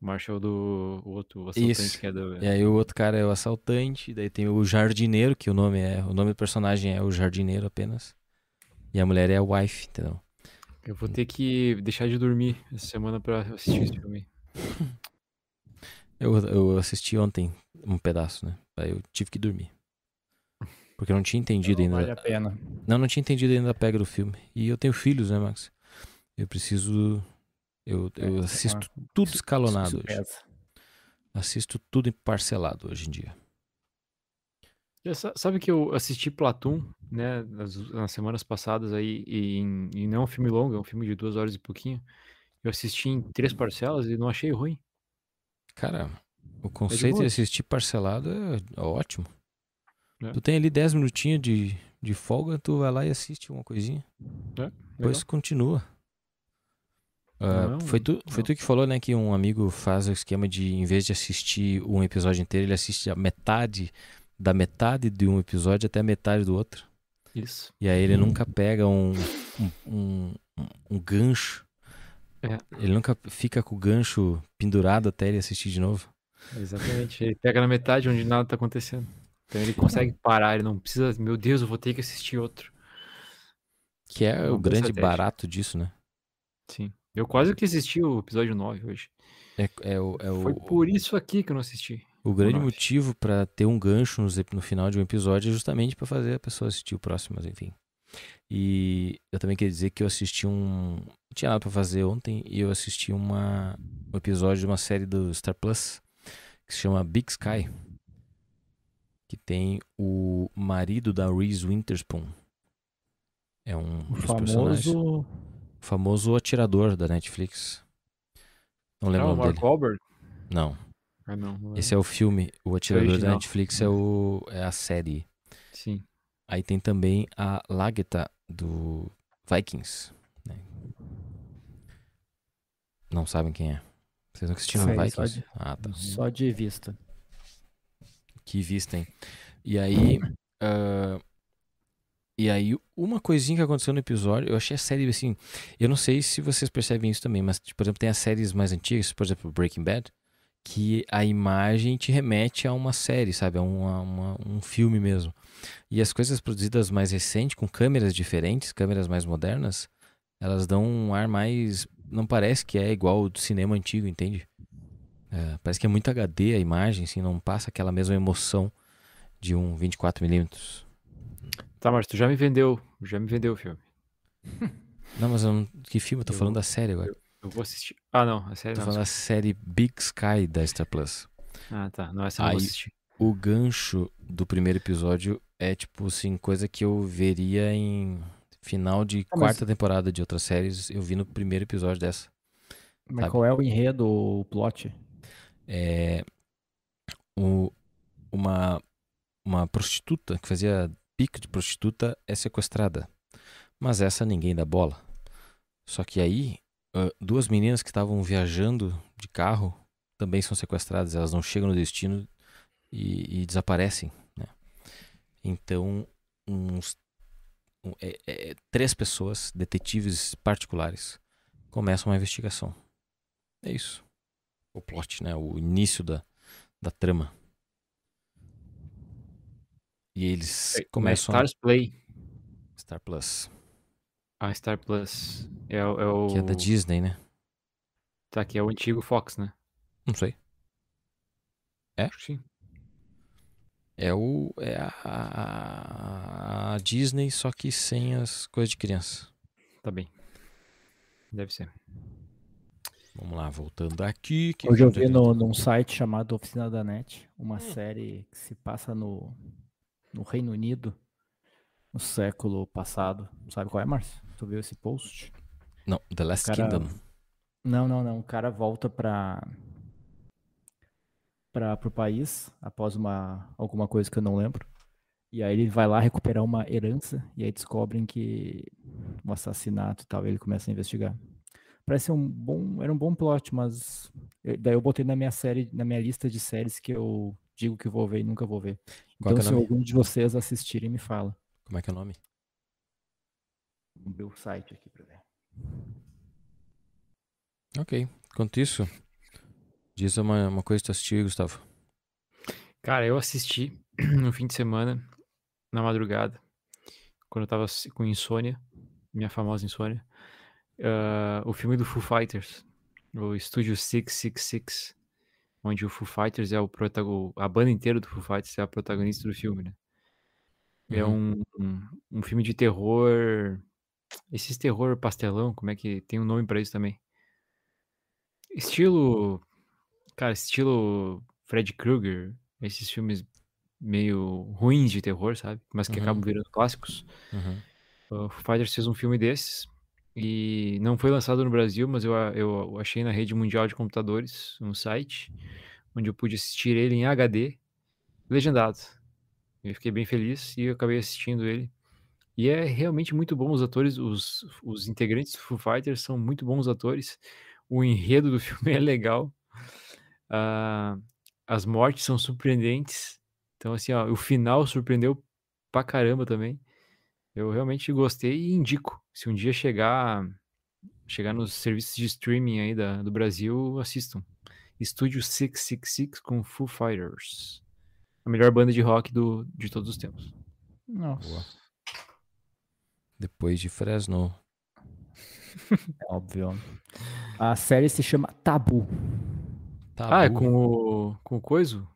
S3: O Marshall do o outro o assaltante
S2: Isso.
S3: que é do.
S2: E aí o outro cara é o assaltante, daí tem o jardineiro, que o nome é, o nome do personagem é o jardineiro apenas. E a mulher é a wife, entendeu?
S3: Eu vou ter que deixar de dormir essa semana pra assistir esse filme.
S2: Eu, eu assisti ontem um pedaço, né? Aí eu tive que dormir. Porque eu não tinha entendido
S4: não
S2: ainda.
S4: vale a pena.
S2: Não, não tinha entendido ainda a pega do filme. E eu tenho filhos, né, Max? Eu preciso. Eu, eu
S4: É,
S2: assisto tudo escalonado hoje. Assisto tudo parcelado hoje em dia.
S3: Sa- Sabe que eu assisti Platoon, né, nas, nas semanas passadas aí, e, em- e não é um filme longo, é um filme de duas horas e pouquinho. Eu assisti em três parcelas e não achei ruim.
S2: Cara, o conceito de
S3: boa.
S2: assistir parcelado é ótimo.
S3: É.
S2: Tu tem ali 10 minutinhos de, de folga, tu vai lá e assiste uma coisinha.
S3: É,
S2: Depois continua.
S3: Não,
S2: foi, tu, foi
S3: não.
S2: tu que falou, né, que um amigo faz o esquema de, em vez de assistir um episódio inteiro, ele assiste a metade, da metade de um episódio até a metade do outro.
S3: Isso.
S2: E aí ele nunca pega um, um, um, um gancho.
S3: É.
S2: Ele nunca fica com o gancho pendurado até ele assistir de novo.
S3: Exatamente. Ele pega na metade onde nada tá acontecendo. Então ele consegue parar, ele não precisa, meu Deus, eu vou ter que assistir outro.
S2: Que é
S3: Uma
S2: o grande barato disso, né?
S3: Sim. Eu quase que assisti o episódio 9 hoje.
S2: É, é o, é
S3: Foi
S2: o,
S3: por isso aqui que eu não assisti.
S2: o grande motivo pra ter um gancho no final de um episódio é justamente pra fazer a pessoa assistir o próximo, mas enfim. E eu também queria dizer que eu assisti um. Não tinha nada pra fazer ontem e eu assisti uma, um episódio de uma série do Star Plus que se chama Big Sky. Que tem o marido da Reese Witherspoon. É um
S4: O
S2: dos personagens.
S4: famoso.
S2: O famoso atirador da Netflix. Não lembro
S3: Ah,
S2: o nome
S3: Mark
S2: dele.
S3: Wahlberg?
S2: Não.
S3: Ah, não. não
S2: Esse é o filme. O atirador da. Netflix é, o, é a série.
S3: Sim.
S2: Aí tem também a Lagertha do Vikings. né? Não sabem quem é. Vocês nunca assistiram
S4: Sei, só
S2: Vikings?
S4: de-
S2: Ah, tá.
S4: Só de vista.
S2: Que vista, hein? E aí. ah, e aí, uma coisinha que aconteceu no episódio, eu achei a série assim. Eu não sei se vocês percebem isso também, mas, por exemplo, tem as séries mais antigas, por exemplo, Breaking Bad, que a imagem te remete a uma série, sabe? A uma- uma- um filme mesmo. E as coisas produzidas mais recentes, com câmeras diferentes, câmeras mais modernas, elas dão um ar mais. Não parece que é igual o do cinema antigo, entende? É, parece que é muito HD a imagem, assim, não passa aquela mesma emoção de um 24mm.
S3: Tá, mas tu já me vendeu. Já me vendeu o filme.
S2: Não, mas eu não... que filme? Eu tô
S3: Eu-
S2: falando da série agora.
S3: Eu vou assistir. Ah, não. A série
S2: Tô
S3: não.
S2: falando da série Big Sky da Star Plus.
S3: Ah, tá. Não, essa eu não vou assistir.
S2: O gancho do primeiro episódio é, tipo assim, coisa que eu veria em final de
S4: Ah, mas-
S2: quarta temporada de outras séries. Eu vi no primeiro episódio dessa.
S4: Mas
S2: Sabe?
S4: qual é o enredo, o plot?
S2: É. O, uma, uma prostituta que fazia pico de prostituta é sequestrada. Mas essa ninguém dá bola. Só que aí, duas meninas que estavam viajando de carro também são sequestradas. Elas não chegam no destino e, e desaparecem. Né? Então, uns, um- é- é- três pessoas, detetives particulares, começam uma investigação. É isso. O plot, né? O início da, da trama. E eles
S3: É,
S2: começam
S3: Stars Play.
S2: Star Plus,
S3: A Star Plus. É, o- é o.
S2: que é da Disney, né?
S3: Tá, que é o antigo Fox, né?
S2: Não sei.
S3: Acho que sim.
S2: É o é a, a- a Disney, só que sem as coisas de criança.
S3: Tá bem. Deve ser.
S2: Vamos lá, voltando aqui. que
S4: Hoje eu vi no, num site chamado Oficina da Net uma
S2: Hum.
S4: série que se passa no, no Reino Unido no século passado. Sabe qual é, Márcio? Tu viu esse post?
S2: Não, The Last
S4: Cara,
S2: Kingdom.
S4: Não, não, não. O cara volta para para pro país após uma alguma coisa que eu não lembro. E aí ele vai lá recuperar uma herança e aí descobrem que um assassinato e tal, e ele começa a investigar. Parece um bom, era um bom plot, mas eu- daí eu botei na minha série, na minha lista de séries que eu digo que vou ver e nunca vou ver.
S2: Qual
S4: então
S2: é
S4: se
S2: nome?
S4: algum de vocês assistirem, me fala.
S2: Como é que é o nome?
S4: Vou ver o site aqui pra ver.
S2: Ok. Enquanto isso, diz uma, uma coisa que tu assistiu aí, Gustavo.
S3: Cara, eu assisti no fim de semana, na madrugada, quando eu tava com insônia, minha famosa insônia, ah, o filme do Foo Fighters, o Estúdio 666, onde o Foo Fighters é o protagonista, a banda inteira do Foo Fighters é a protagonista do filme, né? É
S2: Uhum.
S3: um, um, um filme de terror, esses terror pastelão, como é que tem um nome pra isso também? Estilo, cara, estilo Fred Krueger, esses filmes meio ruins de terror, sabe? Mas que
S2: Uhum.
S3: acabam virando clássicos.
S2: Uhum.
S3: O Foo Fighters fez um filme desses e não foi lançado no Brasil, mas eu, eu achei na rede mundial de computadores um site onde eu pude assistir ele em HD, legendado. Eu fiquei bem feliz e eu acabei assistindo ele. E é realmente muito bom os atores, os, os integrantes do Foo Fighters são muito bons atores. O enredo do filme é legal. Ah, as mortes são surpreendentes. Então, assim, ó, o final surpreendeu pra caramba também. Eu realmente gostei e indico. Se um dia chegar chegar nos serviços de streaming aí da, do Brasil, assistam. Estúdio 666 com Foo Fighters. A melhor banda de rock do, de todos os tempos.
S4: Nossa.
S2: Boa. Depois de Fresno.
S4: É óbvio. A série se chama Tabu.
S2: Tabu,
S3: Ah, é com o. com o coiso?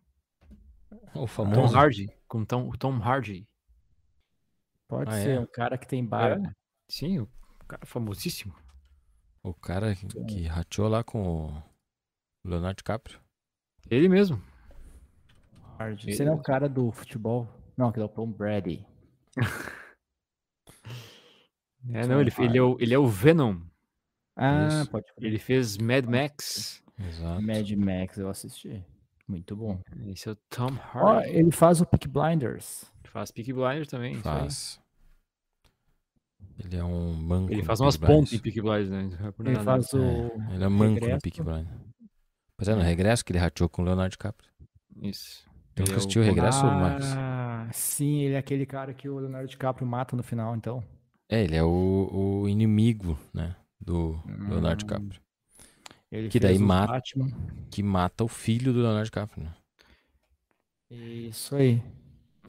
S2: o
S3: Tom
S2: famoso.
S3: Hardy. Com Tom, o Tom Hardy.
S4: Pode
S2: Ah,
S4: ser
S2: é?
S4: um cara que tem barba.
S3: É, Sim, o cara famosíssimo.
S2: O cara que, que rateou lá com o Leonardo DiCaprio.
S3: Ele mesmo. Ele
S4: Você não é o cara do futebol? Não, aquele é o Tom Brady.
S3: É, não, ele, ele, é o, ele é o Venom.
S4: Ah,
S2: Isso.
S4: pode crer.
S3: Ele fez Mad Max.
S2: Exato.
S4: Mad Max, eu assisti. Muito bom.
S3: Esse é o Tom Hardy.
S4: ele faz o Peak Blinders.
S3: Faz Peaky Blinders também. isso aí.
S2: Faz. Ele é um manco.
S3: Ele faz umas pontes em. Peaky Blinders, né? É
S4: Ele faz o.
S2: É, ele é manco
S4: Regresso.
S2: no Peaky Blinders. Pois é, no regresso que ele rateou com o Leonardo DiCaprio.
S3: Isso.
S2: Então,
S3: Ele
S2: que
S3: é o
S2: assistiu o regresso, Marcos?
S4: Ah, sim, ele é aquele cara que o Leonardo DiCaprio mata no final, então.
S2: É, ele é o, o inimigo, né? Do Leonardo
S4: Hum.
S2: DiCaprio.
S4: Ele
S2: Que daí
S4: o
S2: mata-
S4: Batman.
S2: Que mata o filho do Leonardo DiCaprio, né?
S4: Isso aí.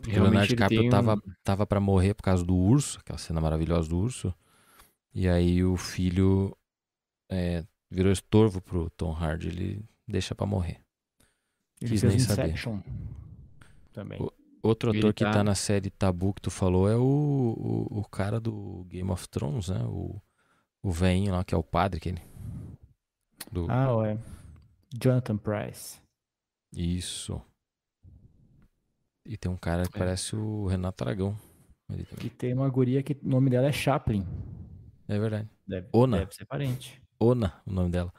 S2: Porque o Leonardo
S3: ele
S2: DiCaprio
S3: tem
S2: tava,
S3: um-
S2: tava pra morrer por causa do urso, aquela cena maravilhosa do urso. E aí o filho é, virou estorvo pro Tom Hardy, ele deixa pra morrer.
S4: Ele
S2: Quis nem saber.
S4: Inception. Também.
S2: O- Outro
S3: Ele
S2: ator que
S3: tá-
S2: tá na série Tabu que tu falou é o, o, o cara do Game of Thrones, né? O, o veinho lá, que é o padre, aquele. Do...
S4: Ah, ué. Jonathan Price.
S2: Isso. E tem um cara que
S3: É.
S2: parece o Renato Aragão.
S4: Que tem uma guria que o nome dela é Chaplin.
S2: É verdade.
S4: Deve,
S2: Ona.
S4: deve ser parente.
S2: Ona, o nome dela.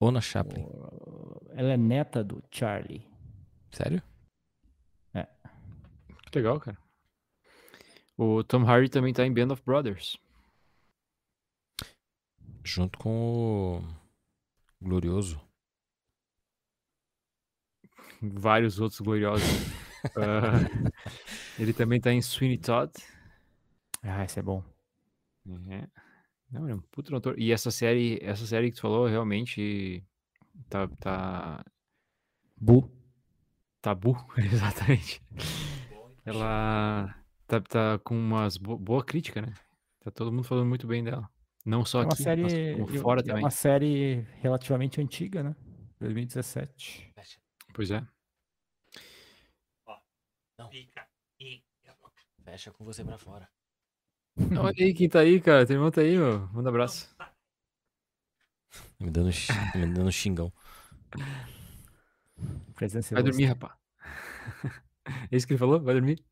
S2: Ona Chaplin.
S4: Ela é neta do Charlie.
S2: Sério?
S3: Que legal, cara. O Tom Hardy também tá em Band of Brothers.
S2: Junto com o Glorioso.
S3: Vários outros gloriosos. Ah, ele também tá em Sweeney Todd.
S4: Ah, esse é bom.
S3: É. Não, é um puto ator. E essa série, essa série que tu falou, realmente tá, tá
S4: Bu.
S3: tabu, exatamente. Ela tá, tá com umas bo- boa crítica, né? Tá todo mundo falando muito bem dela. Não só
S4: É
S3: aqui,
S4: série.
S3: mas como
S4: eu-
S3: fora
S4: é
S3: também.
S4: uma série relativamente antiga, né? 2017.
S3: Pois é.
S2: Fecha com você pra fora.
S3: Olha aí quem tá aí, cara. Teu irmão tá aí, meu. Manda abraço.
S2: Me dando, xi- me dando xingão.
S4: Presença
S3: Vai dormir, rapá. É isso que ele falou? Vai dormir?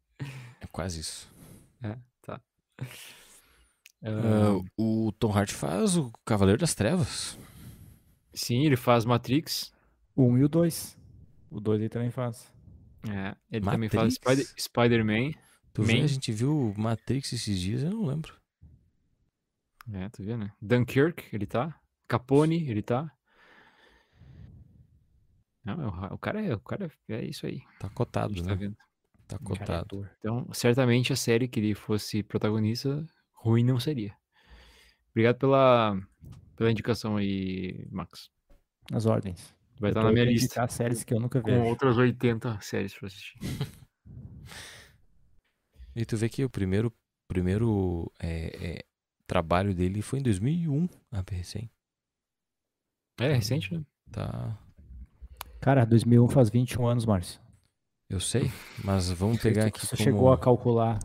S2: É quase isso.
S3: Ah,
S2: Ah, o Tom Hardy faz o Cavaleiro das Trevas.
S3: sim, ele faz Matrix.
S4: O 1 e o 2. O 2 ele também faz.
S3: É, ele também faz
S2: Matrix?
S3: Spider- Spider-Man.
S2: Tu vê,
S3: Man.
S2: a gente viu Matrix esses dias, eu não lembro.
S3: É, tu vê, né? Dunkirk, ele tá. Capone, ele tá. Não, é o, o cara é, o cara é, é isso aí.
S2: Tá
S3: A
S2: cotado,
S3: gente
S2: né?
S3: tá vendo.
S2: Tá
S4: Cara, é
S2: cotado.
S4: ator.
S3: Então, certamente a série que ele fosse protagonista, ruim não seria. Obrigado pela, pela indicação aí, Max.
S4: Nas ordens.
S3: Vai estar na minha lista.
S4: séries que eu nunca
S3: Com
S4: vejo.
S3: outras 80 séries pra assistir.
S2: E tu vê que o primeiro, primeiro é, é, trabalho dele foi em 2001, ah, recém.
S3: É, recente, né?
S2: Tá,
S4: Cara, 2001 faz 21 anos, Márcio.
S2: eu sei, mas vamos pegar aqui
S4: Você
S2: como...
S4: chegou a calcular.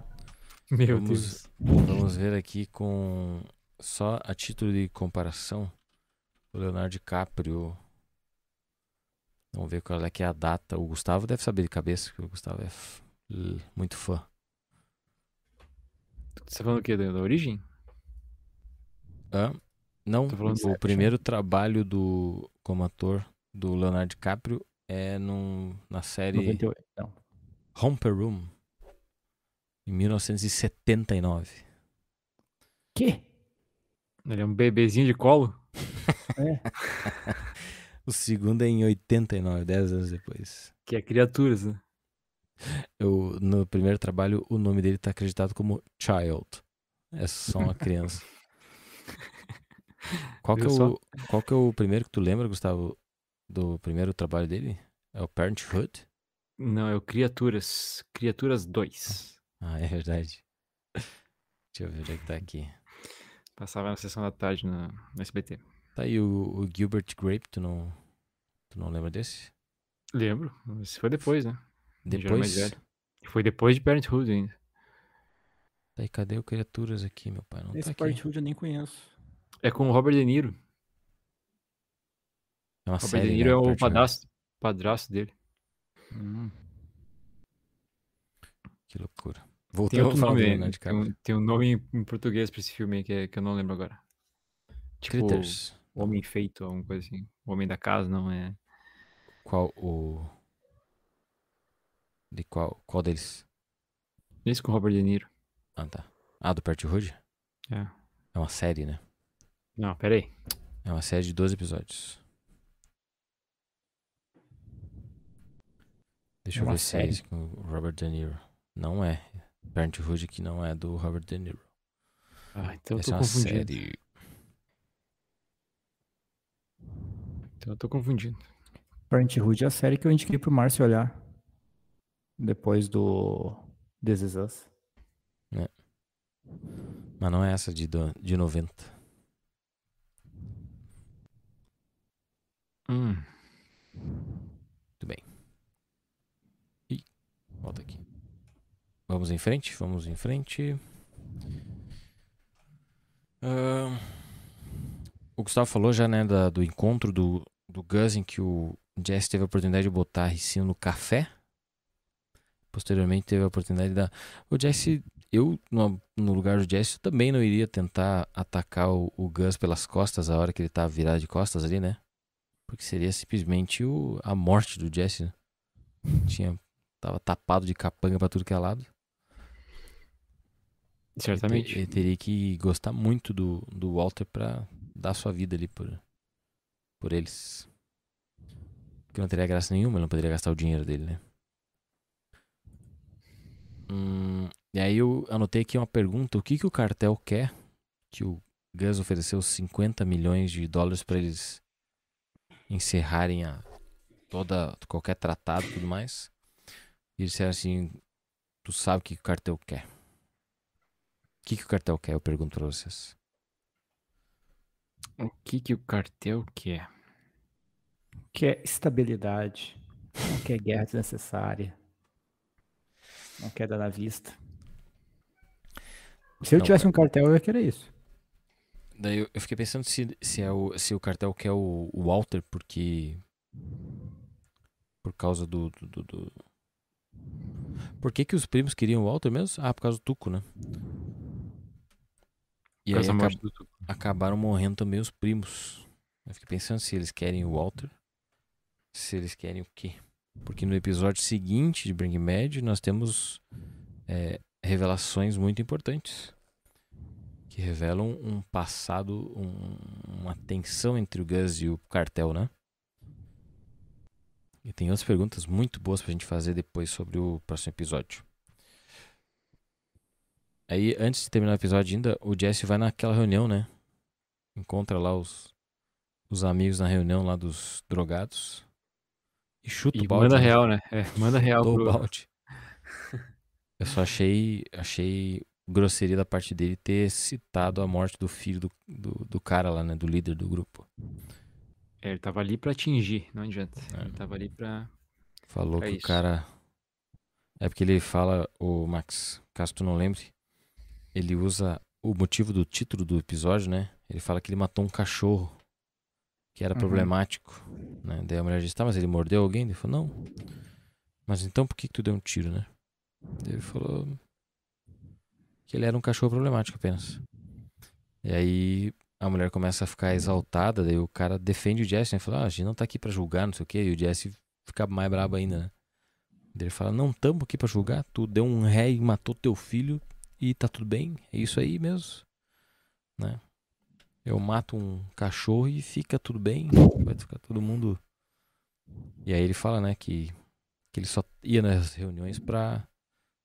S3: Meu
S2: Vamos-
S3: Deus.
S2: Vamos ver aqui com só a título de comparação o Leonardo DiCaprio. Vamos ver qual é que é a data. O Gustavo deve saber de cabeça, que o Gustavo é muito fã.
S3: Você tá falando o quê? Da, origem?
S2: Hã? Não, o
S4: Inception.
S2: primeiro trabalho do como ator do Leonardo DiCaprio é num, na série
S4: 98. Não.
S2: Romper Room em 1979.
S4: Que?
S3: Ele é um bebezinho de colo?
S4: É.
S2: O segundo é em 89, 10 anos depois.
S3: Que é criaturas, né?
S2: Eu, no primeiro trabalho, o nome dele tá acreditado como Child. É só uma criança. Qual que, é o, qual que é o primeiro que tu lembra, Gustavo, do primeiro trabalho dele? É o Parenthood?
S3: Não, é o Criaturas. Criaturas 2.
S2: Ah, é verdade. Deixa eu ver onde é que tá aqui.
S3: Passava na sessão da tarde no, no SBT.
S2: Tá aí o, o Gilbert Grape, tu não, tu não lembra desse?
S3: Lembro. Isso foi depois, né?
S2: Depois.
S3: Foi depois de Parenthood ainda.
S2: Tá aí, cadê o Criaturas aqui, meu pai? Não
S4: Esse
S2: tá aqui.
S4: Parenthood eu nem conheço.
S3: É com o Robert De Niro.
S2: É uma
S3: Robert
S2: série,
S3: De Niro
S2: né,
S3: é o padrasto, padrasto dele.
S4: Hum.
S2: Que loucura.
S3: Tem
S2: Voltando a
S3: outro nome,
S2: Leonardo
S3: tem
S2: DiCaprio.
S3: um, tem um nome em, em português pra esse filme aí que, é- que eu não lembro agora. Tipo,
S2: Critters.
S3: Homem Feito, alguma coisa assim. O Homem da Casa, não é?
S2: Qual o... De qual, qual deles?
S3: Esse com o Robert De Niro.
S2: Ah, tá. Ah, do Parenthood?
S3: É.
S2: É uma série, né?
S3: Não, pera aí.
S2: É uma série de 12 episódios. Deixa
S4: É
S2: eu ver se é
S4: série?
S2: esse com o Robert De Niro. Não é. Parenthood que não é do Robert De Niro.
S3: Ah, então eu
S2: Essa
S3: tô
S2: é uma
S3: confundindo.
S2: série.
S3: Então eu tô confundindo.
S4: Parenthood é a série que eu indiquei pro Márcio olhar. Depois do This Is Us.
S2: Mas não é essa de, do- de 90.
S3: Hum.
S2: Muito bem. Ih, volta aqui. Vamos em frente? Vamos em frente. Ahn, o Gustavo falou já, né, da- do encontro do, do Gus em que o Jesse teve a oportunidade de botar Ricinho no café. Posteriormente teve a oportunidade da. O Jesse, eu no, no lugar do Jesse, eu também não iria tentar atacar o, o Gus pelas costas a hora que ele tá virado de costas ali, né? Porque seria simplesmente o, a morte do Jesse, né? Tinha, tava tapado de capanga pra tudo que é lado. Ele, te-
S3: Certamente.
S2: ele teria que gostar muito do, do Walter pra dar sua vida ali por, por eles. Porque não teria graça nenhuma, ele não poderia gastar o dinheiro dele, né? Hum, e aí eu anotei aqui uma pergunta: o que, que o cartel quer que o Gus ofereceu 50 milhões de dólares pra eles encerrarem a toda qualquer tratado e tudo mais? E eles disseram assim: tu sabe o que, que o cartel quer? O que, que o cartel quer? Eu pergunto pra vocês.
S3: O que que o cartel quer?
S4: Quer estabilidade. Não quer guerra desnecessária. Não quer dar na vista. Se eu
S2: Não,
S4: tivesse um cartel, eu ia querer isso.
S2: Daí eu, eu fiquei pensando se, se, é o, se o cartel quer o, o Walter porque. Por causa do. do, do- do- Por que, que os primos queriam o Walter mesmo? Ah, por causa do Tuco, né? E
S3: Por
S2: aí acab-
S3: morte do Tuco.
S2: acabaram morrendo também os primos. Eu fiquei pensando se eles querem o Walter. Se eles querem o quê? Porque no episódio seguinte de Breaking Bad nós temos é, revelações muito importantes. Que revelam um passado, um- uma tensão entre o Gus e o cartel, né? E tem outras perguntas muito boas pra gente fazer depois sobre o próximo episódio. Aí, antes de terminar o episódio ainda, o Jesse vai naquela reunião, né? Encontra lá os, os amigos na reunião lá dos drogados. E chuta
S3: E
S2: o balde.
S3: manda
S2: né?
S3: real, né? É, manda real
S2: Chutou
S3: pro...
S2: o balde. Eu só achei, achei grosseria da parte dele ter citado a morte do filho do, do, do cara lá, né? Do líder do grupo.
S3: É, ele tava ali pra atingir, não adianta.
S2: É.
S3: Ele tava ali pra...
S2: Falou
S3: É
S2: que o
S3: isso.
S2: cara. É porque ele fala, o Max, caso tu não lembre, ele usa o motivo do título do episódio, né? Ele fala que ele matou um cachorro que era
S4: Uhum.
S2: problemático, né? Daí a mulher disse, tá, mas ele mordeu alguém? Ele falou, não. Mas então por que, que tu deu um tiro, né? Daí ele falou que ele era um cachorro problemático apenas. E aí a mulher começa a ficar exaltada, daí o cara defende o Jesse, né? Fala, ah, a gente não tá aqui pra julgar, não sei o quê. E o Jesse fica mais brabo ainda, né? Ele fala, não tamo aqui pra julgar, tu deu um ré e matou teu filho e tá tudo bem, é isso aí mesmo, né? Eu mato um cachorro e fica tudo bem, vai ficar todo mundo... E aí ele fala, né, que, que ele só ia nas reuniões pra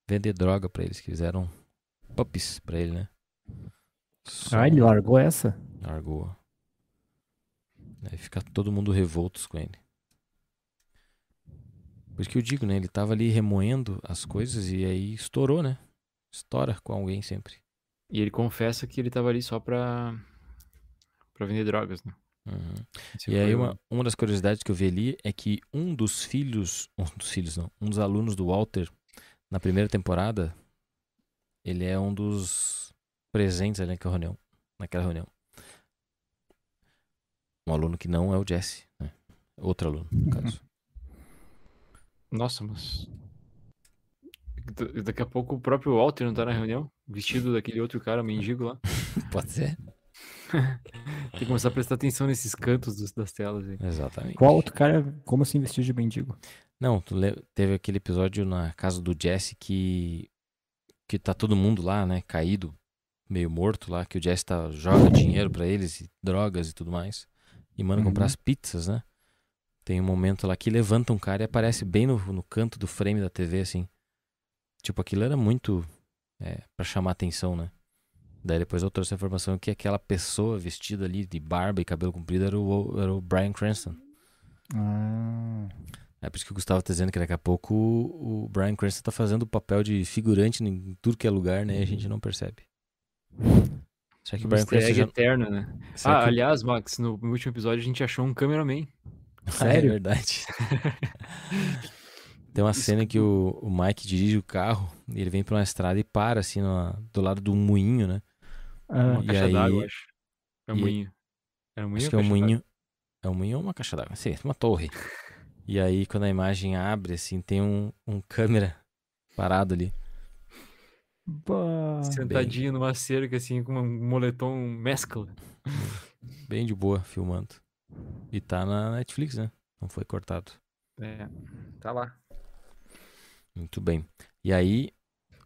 S2: vender droga pra eles, que eles eram puppies pra ele, né? Só
S4: Ah, ele largou essa?
S2: largou. Aí fica todo mundo revoltos com ele. Por isso que eu digo, né? Ele tava ali remoendo as coisas e aí estourou, né? Estoura com alguém sempre.
S3: E ele confessa que ele tava ali só pra, pra vender drogas, né?
S2: Uhum.
S3: Esse
S2: E aí uma, uma das curiosidades que eu vi ali é que um dos filhos, um dos filhos não, um dos alunos do Walter na primeira temporada, ele é um dos presentes ali naquela reunião, naquela reunião. Um aluno que não é o Jesse, né? Outro aluno, no caso.
S3: Nossa, mas. Da- Daqui a pouco o próprio Walter não tá na reunião, vestido daquele outro cara, mendigo lá.
S2: Pode ser?
S3: Tem que começar a prestar atenção nesses cantos dos- das telas aí.
S2: Exatamente.
S4: Qual outro cara, como assim vestido de mendigo?
S2: Não, tu le- teve aquele episódio na casa do Jesse que que tá todo mundo lá, né, caído, meio morto lá, que o Jesse tá, joga dinheiro pra eles, e drogas e tudo mais, e manda comprar
S4: Uhum.
S2: as pizzas, né? Tem um momento lá que levanta um cara e aparece bem no, no canto do frame da TV, assim. Tipo, aquilo era muito é, para chamar atenção, né? Daí depois eu trouxe a informação que aquela pessoa vestida ali de barba e cabelo comprido era o, era o Brian Cranston.
S4: Ah,
S2: É por isso que o Gustavo tá dizendo que daqui a pouco o o Brian Cranston tá fazendo o papel de figurante em tudo que é lugar, né? E a gente não percebe. Será que o Brian Cranston já...
S3: eterno, né?
S2: será
S3: Ah,
S2: que o-
S3: aliás, Max, no último episódio a gente achou um cameraman.
S2: É
S4: sério?
S2: verdade. Tem uma cena que o, o Mike dirige o carro e ele vem pra uma estrada e para assim no- do lado de um moinho, né?
S4: Ah,
S3: Uma
S2: E
S3: caixa d'água, acho. É um moinho. Era um moinho
S2: Acho que é um moinho. É um moinho ou uma caixa d'água? Sim, uma torre. E aí, quando a imagem abre, assim, tem um, um câmera parado ali.
S4: bah.
S3: Sentadinho numa cerca, assim, com um moletom mescla.
S2: Bem de boa, filmando. E tá na Netflix, né? Não foi cortado.
S3: É, tá lá.
S2: Muito bem. E aí,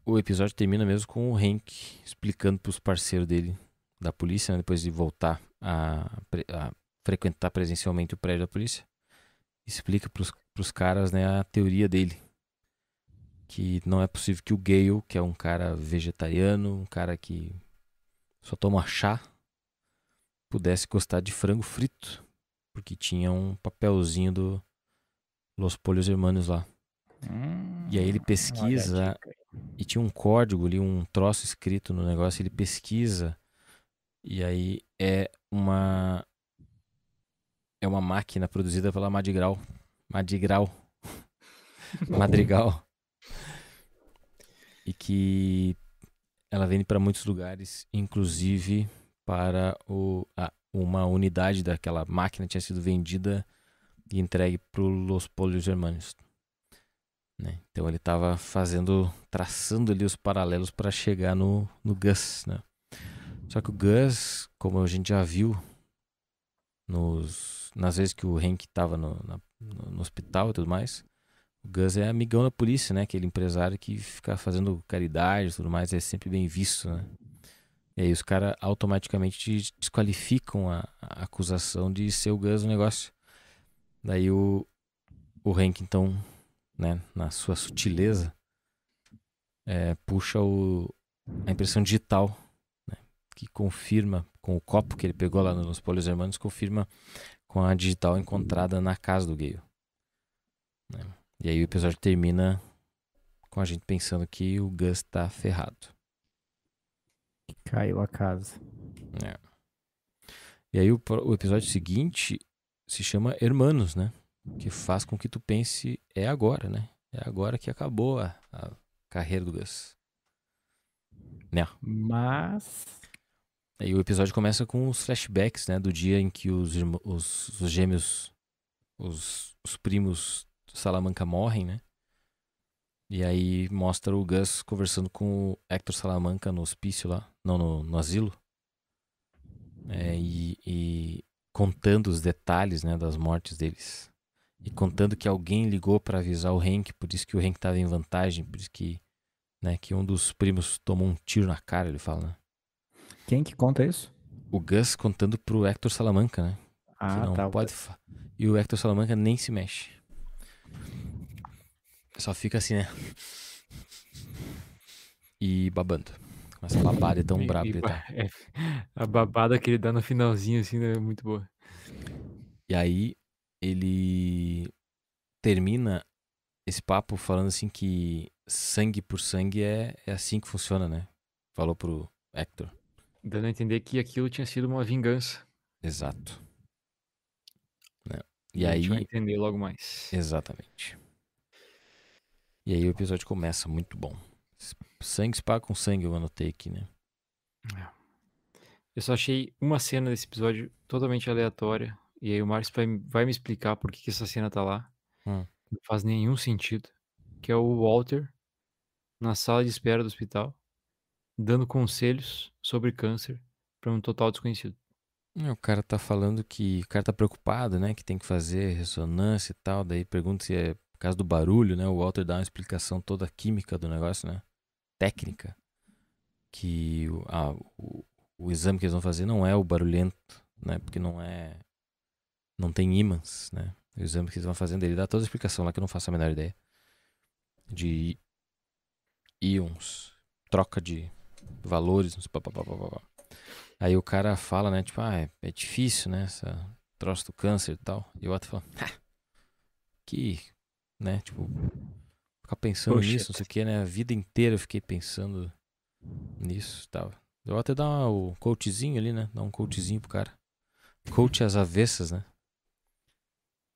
S2: o episódio termina mesmo com o Hank explicando pros parceiros dele da polícia, né, depois de voltar a, a frequentar presencialmente o prédio da polícia. Explica pros, pros caras né, a teoria dele. Que não é possível que o Gale, que é um cara vegetariano, um cara que só toma chá, pudesse gostar de frango frito. Porque tinha um papelzinho do Los Pollos Hermanos lá.
S4: Hum,
S2: E aí ele pesquisa. E tinha um código ali, um troço escrito no negócio, ele pesquisa e aí é uma é uma máquina produzida pela Madrigal, Madrigal, Madrigal, e que ela vende para muitos lugares, inclusive para o uma unidade daquela máquina tinha sido vendida e entregue para Los Pollos Hermanos né? Então ele estava fazendo, traçando ali os paralelos para chegar no, no Gus, né? Só que o Gus, como a gente já viu nos, nas vezes que o Hank estava no, no hospital e tudo mais, o Gus é amigão da polícia, né? Aquele empresário que fica fazendo caridade e tudo mais, é sempre bem visto, né? E aí os caras automaticamente desqualificam a, a acusação de ser o Gus no negócio. Daí o, o Hank, então, né, na sua sutileza, é, puxa o, a impressão digital, né, que confirma, com o copo que ele pegou lá nos Polhos Hermanos, confirma com a digital encontrada na casa do Gale. né. E aí o episódio termina com a gente pensando que o Gus tá ferrado.
S4: Caiu a casa.
S2: né. E aí o, o episódio seguinte se chama Hermanos, né? Que faz com que tu pense, é agora, né? É agora que acabou a, a carreira do Gus. Né?
S4: Mas.
S2: Aí o episódio começa com os flashbacks, né? Do dia em que os, os, os gêmeos, os, os primos Salamanca morrem, né? E aí mostra o Gus conversando com o Hector Salamanca no hospício lá, não, no, no asilo. É, e, e contando os detalhes, né, das mortes deles. E contando que alguém ligou para avisar o Hank, por isso que o Hank tava em vantagem, por isso que, né, que um dos primos tomou um tiro na cara, ele fala, né?
S4: Quem que conta isso?
S2: O Gus contando pro Hector Salamanca, né? que
S4: Ah,
S2: não
S4: tá.
S2: pode E o Hector Salamanca nem se mexe. Só fica assim, né? E babando. Começa a babar, é tão
S3: E-
S2: brabo
S3: e
S2: ele
S3: ba-
S2: tá.
S3: é, a babada que ele dá no finalzinho, assim, né, é muito boa.
S2: E aí ele termina esse papo falando assim que sangue por sangue é, é assim que funciona, né? Falou pro Hector.
S3: Dando a entender que aquilo tinha sido uma vingança.
S2: Exato. Né? E,
S3: E a
S2: aí.
S3: gente vai entender logo mais.
S2: Exatamente. E aí o episódio começa muito bom. Sangue espada com sangue, eu anotei aqui, né?
S3: Eu só achei uma cena desse episódio totalmente aleatória. E aí o Marcos vai, vai me explicar por que, que essa cena tá lá.
S2: Hum.
S3: Não faz nenhum sentido. Que é o Walter na sala de espera do hospital, dando conselhos sobre câncer para um total desconhecido.
S2: É, O cara tá falando que o cara tá preocupado, né? Que tem que fazer ressonância e tal. Daí pergunta se é por causa do barulho, né? O Walter dá uma explicação toda química do negócio, né? Técnica. Que o, ah, o, o exame que eles vão fazer não é o barulhento, né? Porque não é. Não tem ímãs, né? O exame que eles vão fazendo, ele dá toda a explicação lá que eu não faço a menor ideia. De íons, troca de valores, não sei, pá, pá, pá, pá. Aí o cara fala, né? Tipo, ah, é, é difícil, né? Essa troço do câncer e tal. E o outro fala, "Ha, que, né? Tipo, ficar pensando
S3: Bullshit.
S2: nisso, não sei o que, né? A vida inteira eu fiquei pensando nisso e tal. Eu até dar uma- o coachzinho ali, né? Dar um coachzinho pro cara. Coach às avessas, né?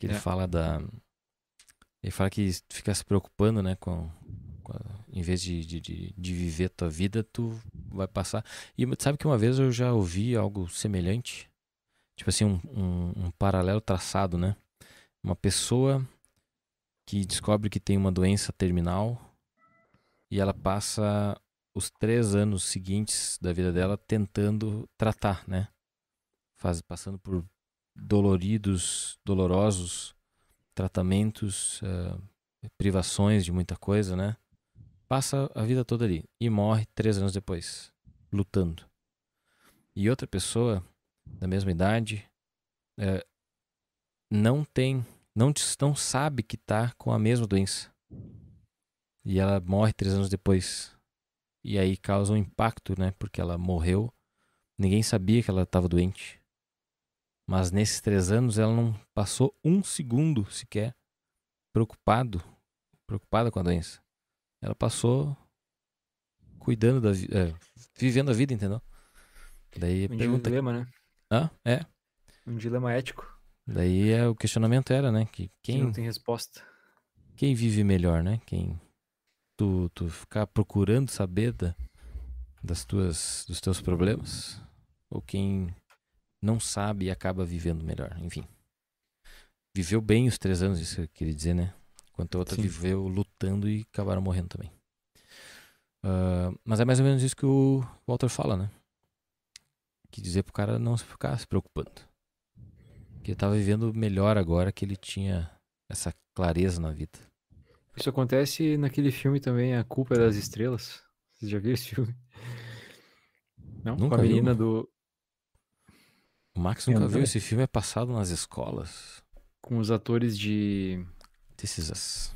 S2: Que ele
S3: É.
S2: fala da. Ele fala que fica se preocupando, né? Com, com a- em vez de, de, de, viver a tua vida, tu vai passar. E sabe que uma vez eu já ouvi algo semelhante? Tipo assim, um, um, um paralelo traçado, né? Uma pessoa que descobre que tem uma doença terminal e ela passa os três anos seguintes da vida dela tentando tratar, né? Faz, passando por doloridos, dolorosos tratamentos, eh, privações de muita coisa, né? Passa a vida toda ali e morre três anos depois, lutando. E outra pessoa da mesma idade eh, não tem, não, não sabe que tá com a mesma doença. E ela morre três anos depois. E aí causa um impacto, né? Porque ela morreu. Ninguém sabia que ela estava doente. Mas nesses três anos ela não passou um segundo sequer preocupado, preocupada com a doença. Ela passou cuidando da vida, vivendo a vida, entendeu? Daí
S3: Um
S2: pergunta,
S3: dilema, né?
S2: ah, é.
S3: Um dilema ético
S2: Daí é, o questionamento era, né, que
S3: que
S2: quem
S3: não tem resposta.
S2: quem vive melhor, né? Quem tu, tu ficar procurando saber da, das tuas dos teus problemas ou quem não sabe e acaba vivendo melhor, enfim. Viveu bem os três anos, isso que eu queria dizer, né? Enquanto a outra
S3: Sim.
S2: viveu lutando e acabaram morrendo também. Ah, mas é mais ou menos isso que o Walter fala, né? Que dizer pro cara não se ficar se preocupando. Que ele tava vivendo melhor agora que ele tinha essa clareza na vida.
S3: Isso acontece naquele filme também, A Culpa é das Estrelas. Vocês já viram esse filme? Não?
S2: Nunca
S3: Com a menina do.
S2: O Max nunca viu
S4: vi.
S2: esse filme, é passado nas escolas.
S3: Com os atores de.
S2: This is us.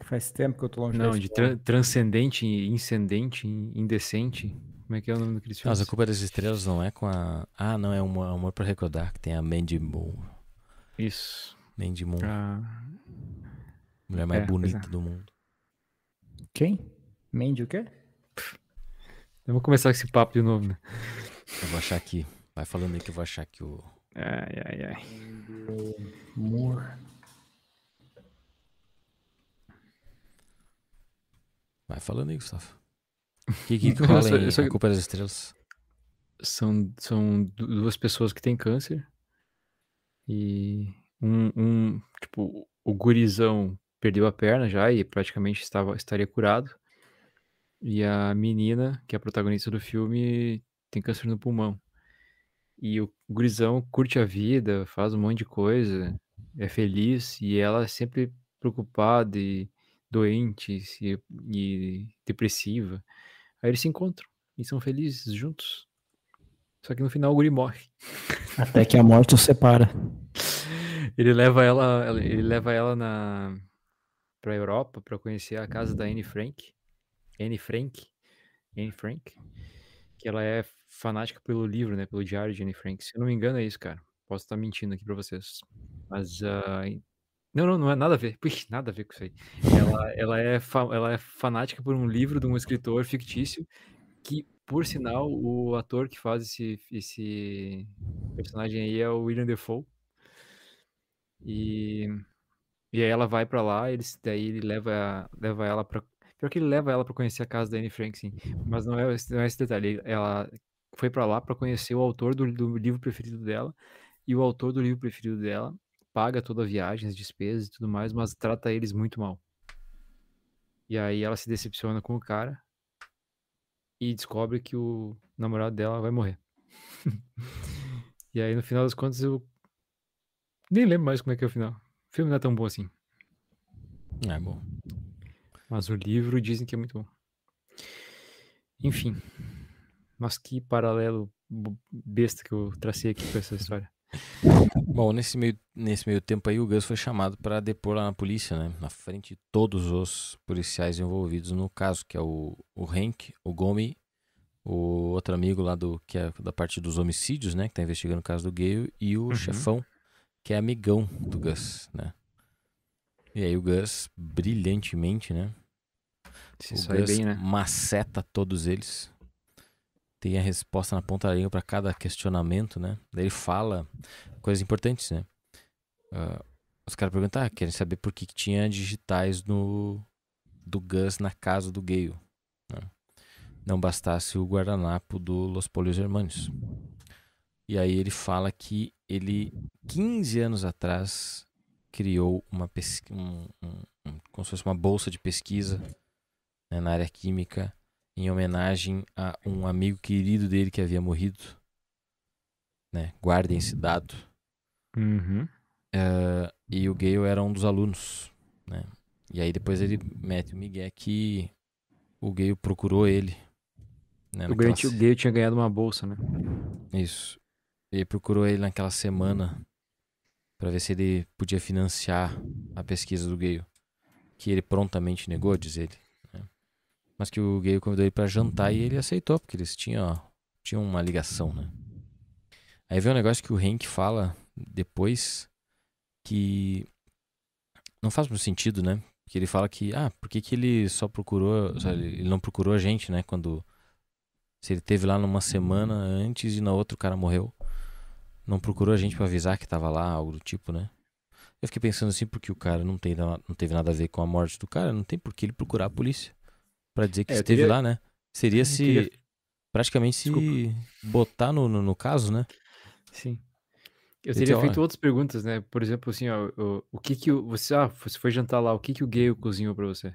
S4: Faz tempo que eu tô longe
S3: Não, de tran- transcendente, incendente, indecente. Como é que é o nome daqueles
S2: Mas
S3: filmes?
S2: a culpa das estrelas não é com a. Ah, não, é um amor pra recordar, que tem a Mandy Moore.
S3: Isso.
S2: Mandy Moore,
S3: Ah,
S2: mulher mais
S3: é,
S2: bonita
S3: é.
S2: do mundo.
S4: Quem? Mandy o quê?
S3: eu vou começar com esse papo de novo, né?
S2: Eu vou achar aqui. Vai falando aí que eu vou achar aqui o.
S3: Ai, ai, ai.
S4: Moore.
S2: Vai falando aí, Gustavo. O que, que, que
S3: Eu
S2: rola
S3: só-
S2: em
S3: só-
S2: A Culpa das Estrelas?
S3: São, são du- duas pessoas que têm câncer. E um, um, tipo, o gurizão perdeu a perna já e praticamente estava, estaria curado. E a menina, que é a protagonista do filme, tem câncer no pulmão. E o gurizão curte a vida, faz um monte de coisa, é feliz, e ela é sempre preocupada e doente e, e depressiva. Aí eles se encontram e são felizes juntos. Só que no final o guri morre.
S4: Até que a morte os separa.
S3: Ele leva ela, ele leva ela na pra Europa para conhecer a casa da Anne Frank. Anne Frank, Anne Frank, que ela é fanática pelo livro, né, pelo diário de Anne Frank. Se eu não me engano é isso, cara. Posso estar mentindo aqui para vocês. Mas ah, não, não, não é nada a ver. Puxa, nada a ver com isso aí. Ela, ela, é fa- ela é fanática por um livro de um escritor fictício que por sinal, o ator que faz esse, esse personagem aí é o William Defoe. E, e aí ela vai pra lá, eles, daí ele leva, leva ela pra. Pior que ele leva ela pra conhecer a casa da Anne Frank, sim. Mas não é, não é esse detalhe. Ela foi pra lá pra conhecer o autor do, do livro preferido dela. E o autor do livro preferido dela paga toda a viagem, as despesas e tudo mais, mas trata eles muito mal. E aí ela se decepciona com o cara e descobre que o namorado dela vai morrer. e aí no final das contas eu nem lembro mais como é que é o final. O filme não é tão bom assim,
S2: É bom.
S3: Mas o livro dizem que é muito bom. Enfim, mas que paralelo besta que eu tracei aqui com essa história.
S2: Bom, nesse meio, nesse meio tempo aí, o Gus foi chamado para depor lá na polícia, né? Na frente de todos os policiais envolvidos no caso, que é o, o Hank, o Gomi, o outro amigo lá do que é da parte dos homicídios, né? Que tá investigando o caso do Gale, e o
S3: Uhum.
S2: chefão, que é amigão do Gus, né? E aí o Gus, brilhantemente, né?
S3: Se
S2: o Gus
S3: bem, né?
S2: maceta todos eles. Tem a resposta na ponta da língua para cada questionamento, né? Daí ele fala coisas importantes, né? Ah, os caras perguntam, ah, querem saber por que, que tinha digitais no do Gus na casa do Gale. né? Não bastasse o guardanapo do Los Polios Hermanos. E aí ele fala que ele, 15 anos atrás, criou uma pesquisa, um, um- um- como se fosse uma bolsa de pesquisa né, na área química em homenagem a um amigo querido dele que havia morrido. Né? Guardem esse dado.
S3: Uhum.
S2: Eh, e o Gale era um dos alunos. Né? E aí depois ele mete o Miguel que o Gale procurou ele. Né,
S3: O Gale, tinha- o Gale tinha ganhado uma bolsa, né?
S2: isso. Ele procurou ele naquela semana para ver se ele podia financiar a pesquisa do Gale. Que ele prontamente negou, diz ele. né? Mas que o Gale convidou ele para jantar e ele aceitou, porque eles tinham, tinham uma ligação, né? Aí vem um negócio que o Hank fala depois que não faz muito sentido, né? Que ele fala que, ah, por que, que ele só procurou, sabe, ele não procurou a gente, né? Quando se ele teve lá numa semana antes e na outra o cara morreu. Não procurou a gente pra avisar que tava lá, algo do tipo, né? Eu fiquei pensando assim, porque o cara não, tem, não teve nada a ver com a morte do cara, não tem por que ele procurar a polícia pra dizer que
S3: É,
S2: esteve
S3: teria-
S2: lá, né? Seria se.
S3: teria-
S2: Praticamente se botar no, no, no caso, né?
S3: Sim. Eu
S2: E
S3: teria feito
S2: hora.
S3: outras perguntas, né? Por exemplo, assim, ó, o, o que que o, você, ah, você foi jantar lá, o que que o Gale cozinhou pra você?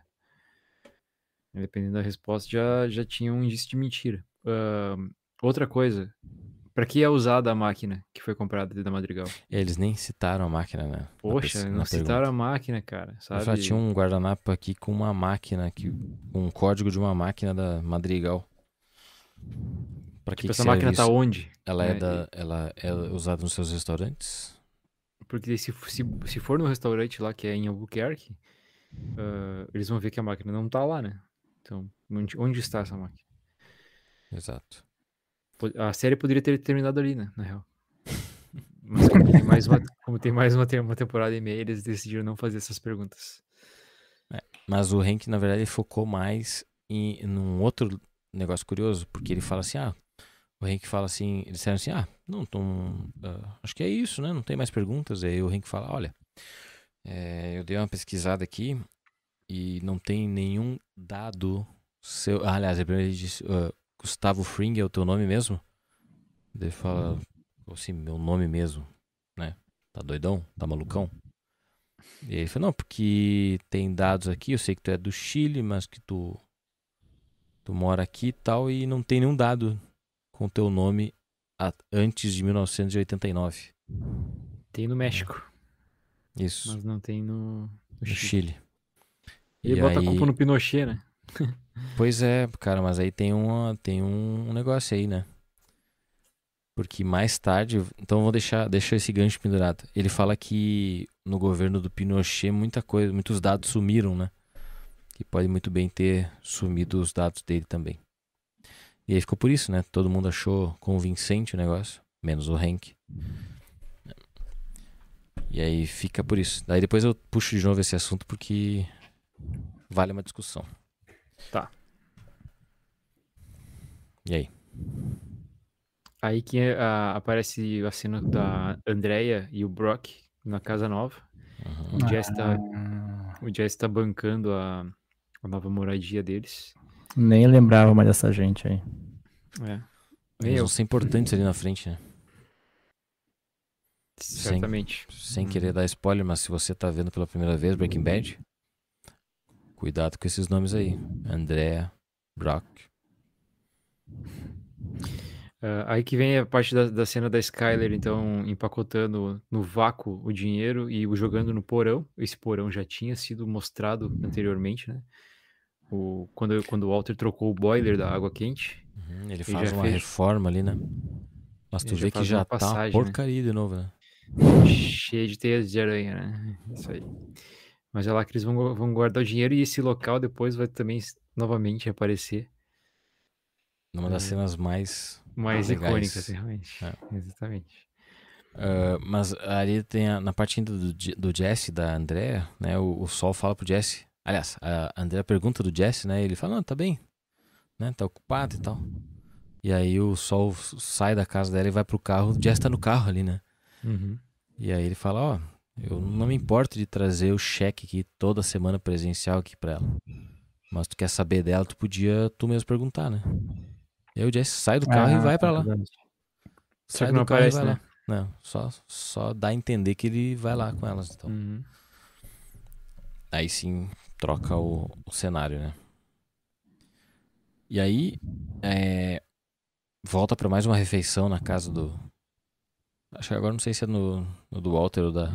S3: Dependendo da resposta, já, já tinha um indício de mentira. Ahn, outra coisa, pra que é usada a máquina que foi comprada da Madrigal?
S2: Eles nem citaram a máquina, né? na
S3: Poxa,
S2: pers-
S3: não
S2: na
S3: citaram
S2: pergunta.
S3: a máquina, cara,
S2: Eu
S3: sabe?
S2: já tinha um guardanapo aqui com uma máquina, com um código de uma máquina da Madrigal. Pra que,
S3: Tipo,
S2: que
S3: essa máquina tá
S2: isso?
S3: onde?
S2: Ela é,
S3: né?
S2: da, ela é usada nos seus restaurantes?
S3: Porque se, se, se for no restaurante lá que é em Albuquerque, ah, eles vão ver que a máquina não tá lá, né? Então, onde, onde está essa máquina?
S2: Exato.
S3: A série poderia ter terminado ali, né? Na real. Mas como tem mais uma, como tem mais uma, uma temporada e meia, eles decidiram não fazer essas perguntas.
S2: Mas o Hank, na verdade, focou mais em num outro negócio curioso, porque ele fala assim, ah, o Hank fala assim, eles disseram assim, ah, não, tão, ah, acho que é isso, né? Não tem mais perguntas. Aí o Hank fala, olha, é, eu dei uma pesquisada aqui e não tem nenhum dado seu. Aliás, ele disse, ah, Gustavo Fring é o teu nome mesmo? Daí ele fala, assim, meu nome mesmo, né? Tá doidão? Tá malucão? E ele falou, não, porque tem dados aqui, eu sei que tu é do Chile, mas que tu, tu mora aqui e tal, e não tem nenhum dado com teu nome a- antes de 1989.
S3: Tem no México,
S2: Isso,
S3: mas não tem no, no
S2: no
S3: Chile.
S2: Chile.
S3: Ele
S2: E
S3: bota
S2: aí-
S3: a culpa no Pinochet, né?
S2: Pois é, cara, mas aí tem, uma, tem um negócio aí, né? Porque mais tarde, então vou deixar, deixar esse gancho pendurado. Ele fala que no governo do Pinochet muita coisa, muitos dados sumiram, né? Que pode muito bem ter sumido os dados dele também. E aí ficou por isso, né? Todo mundo achou convincente o negócio, menos o Hank. E aí fica por isso. Daí depois eu puxo de novo esse assunto porque vale uma discussão.
S3: Tá.
S2: E aí?
S3: Aí que a- aparece a cena da Andrea e o Brock na casa nova.
S2: Uhum.
S3: O Jess tá,
S4: Ah,
S3: o Jess tá bancando a, a nova moradia deles.
S4: nem lembrava mais dessa gente aí.
S3: É.
S2: Eles
S3: Eu,
S2: vão ser importantes ali na frente, né?
S3: certamente.
S2: Sem querer dar spoiler, mas se você tá vendo pela primeira vez Breaking Bad, cuidado com esses nomes aí. Andrea, Brock.
S3: Ah, aí que vem a parte da, da cena da Skyler, então, empacotando no vácuo o dinheiro e o jogando no porão. Esse porão já tinha sido mostrado anteriormente, né? O, quando, quando o Walter trocou o boiler da água quente.
S2: Uhum, ele
S3: já
S2: faz uma
S3: fez-
S2: reforma ali, né? Mas tu
S3: Ele já
S2: vê que
S3: faz
S2: já tá
S3: passagem, né?
S2: porcaria de novo, né?
S3: cheia de teias de aranha, né? Isso aí. Mas é lá que eles vão, vão guardar o dinheiro e esse local depois vai também novamente aparecer.
S2: Numa das
S3: Hum.
S2: cenas mais.
S3: Mais icônicas, realmente.
S2: É.
S3: Exatamente.
S2: Ah, mas ali tem a- na parte ainda do, do Jesse da Andrea, né? O, o Sol fala pro Jesse. Aliás, a Andrea pergunta do Jesse, né? Ele fala, não, tá bem, né? Tá ocupado e tal. E aí o Sol sai da casa dela e vai pro carro. O Jesse tá no carro ali, né?
S3: Uhum.
S2: E aí ele fala, ó, eu não me importo de trazer o cheque aqui toda semana presencial aqui pra ela. Mas tu quer saber dela, tu podia tu mesmo perguntar, né? E aí o Jesse sai do carro e
S4: Ah,
S2: vai pra lá.
S4: verdade.
S3: Só
S2: Sai
S3: que
S2: do carro
S3: aparece,
S2: e vai
S3: né?
S2: lá. Não, só, só dá a entender que ele vai lá com elas. Então.
S3: Uhum.
S2: Aí sim troca o, o cenário, né? E aí é, volta pra mais uma refeição na casa do. Acho que agora não sei se é no, no do Walter ou da,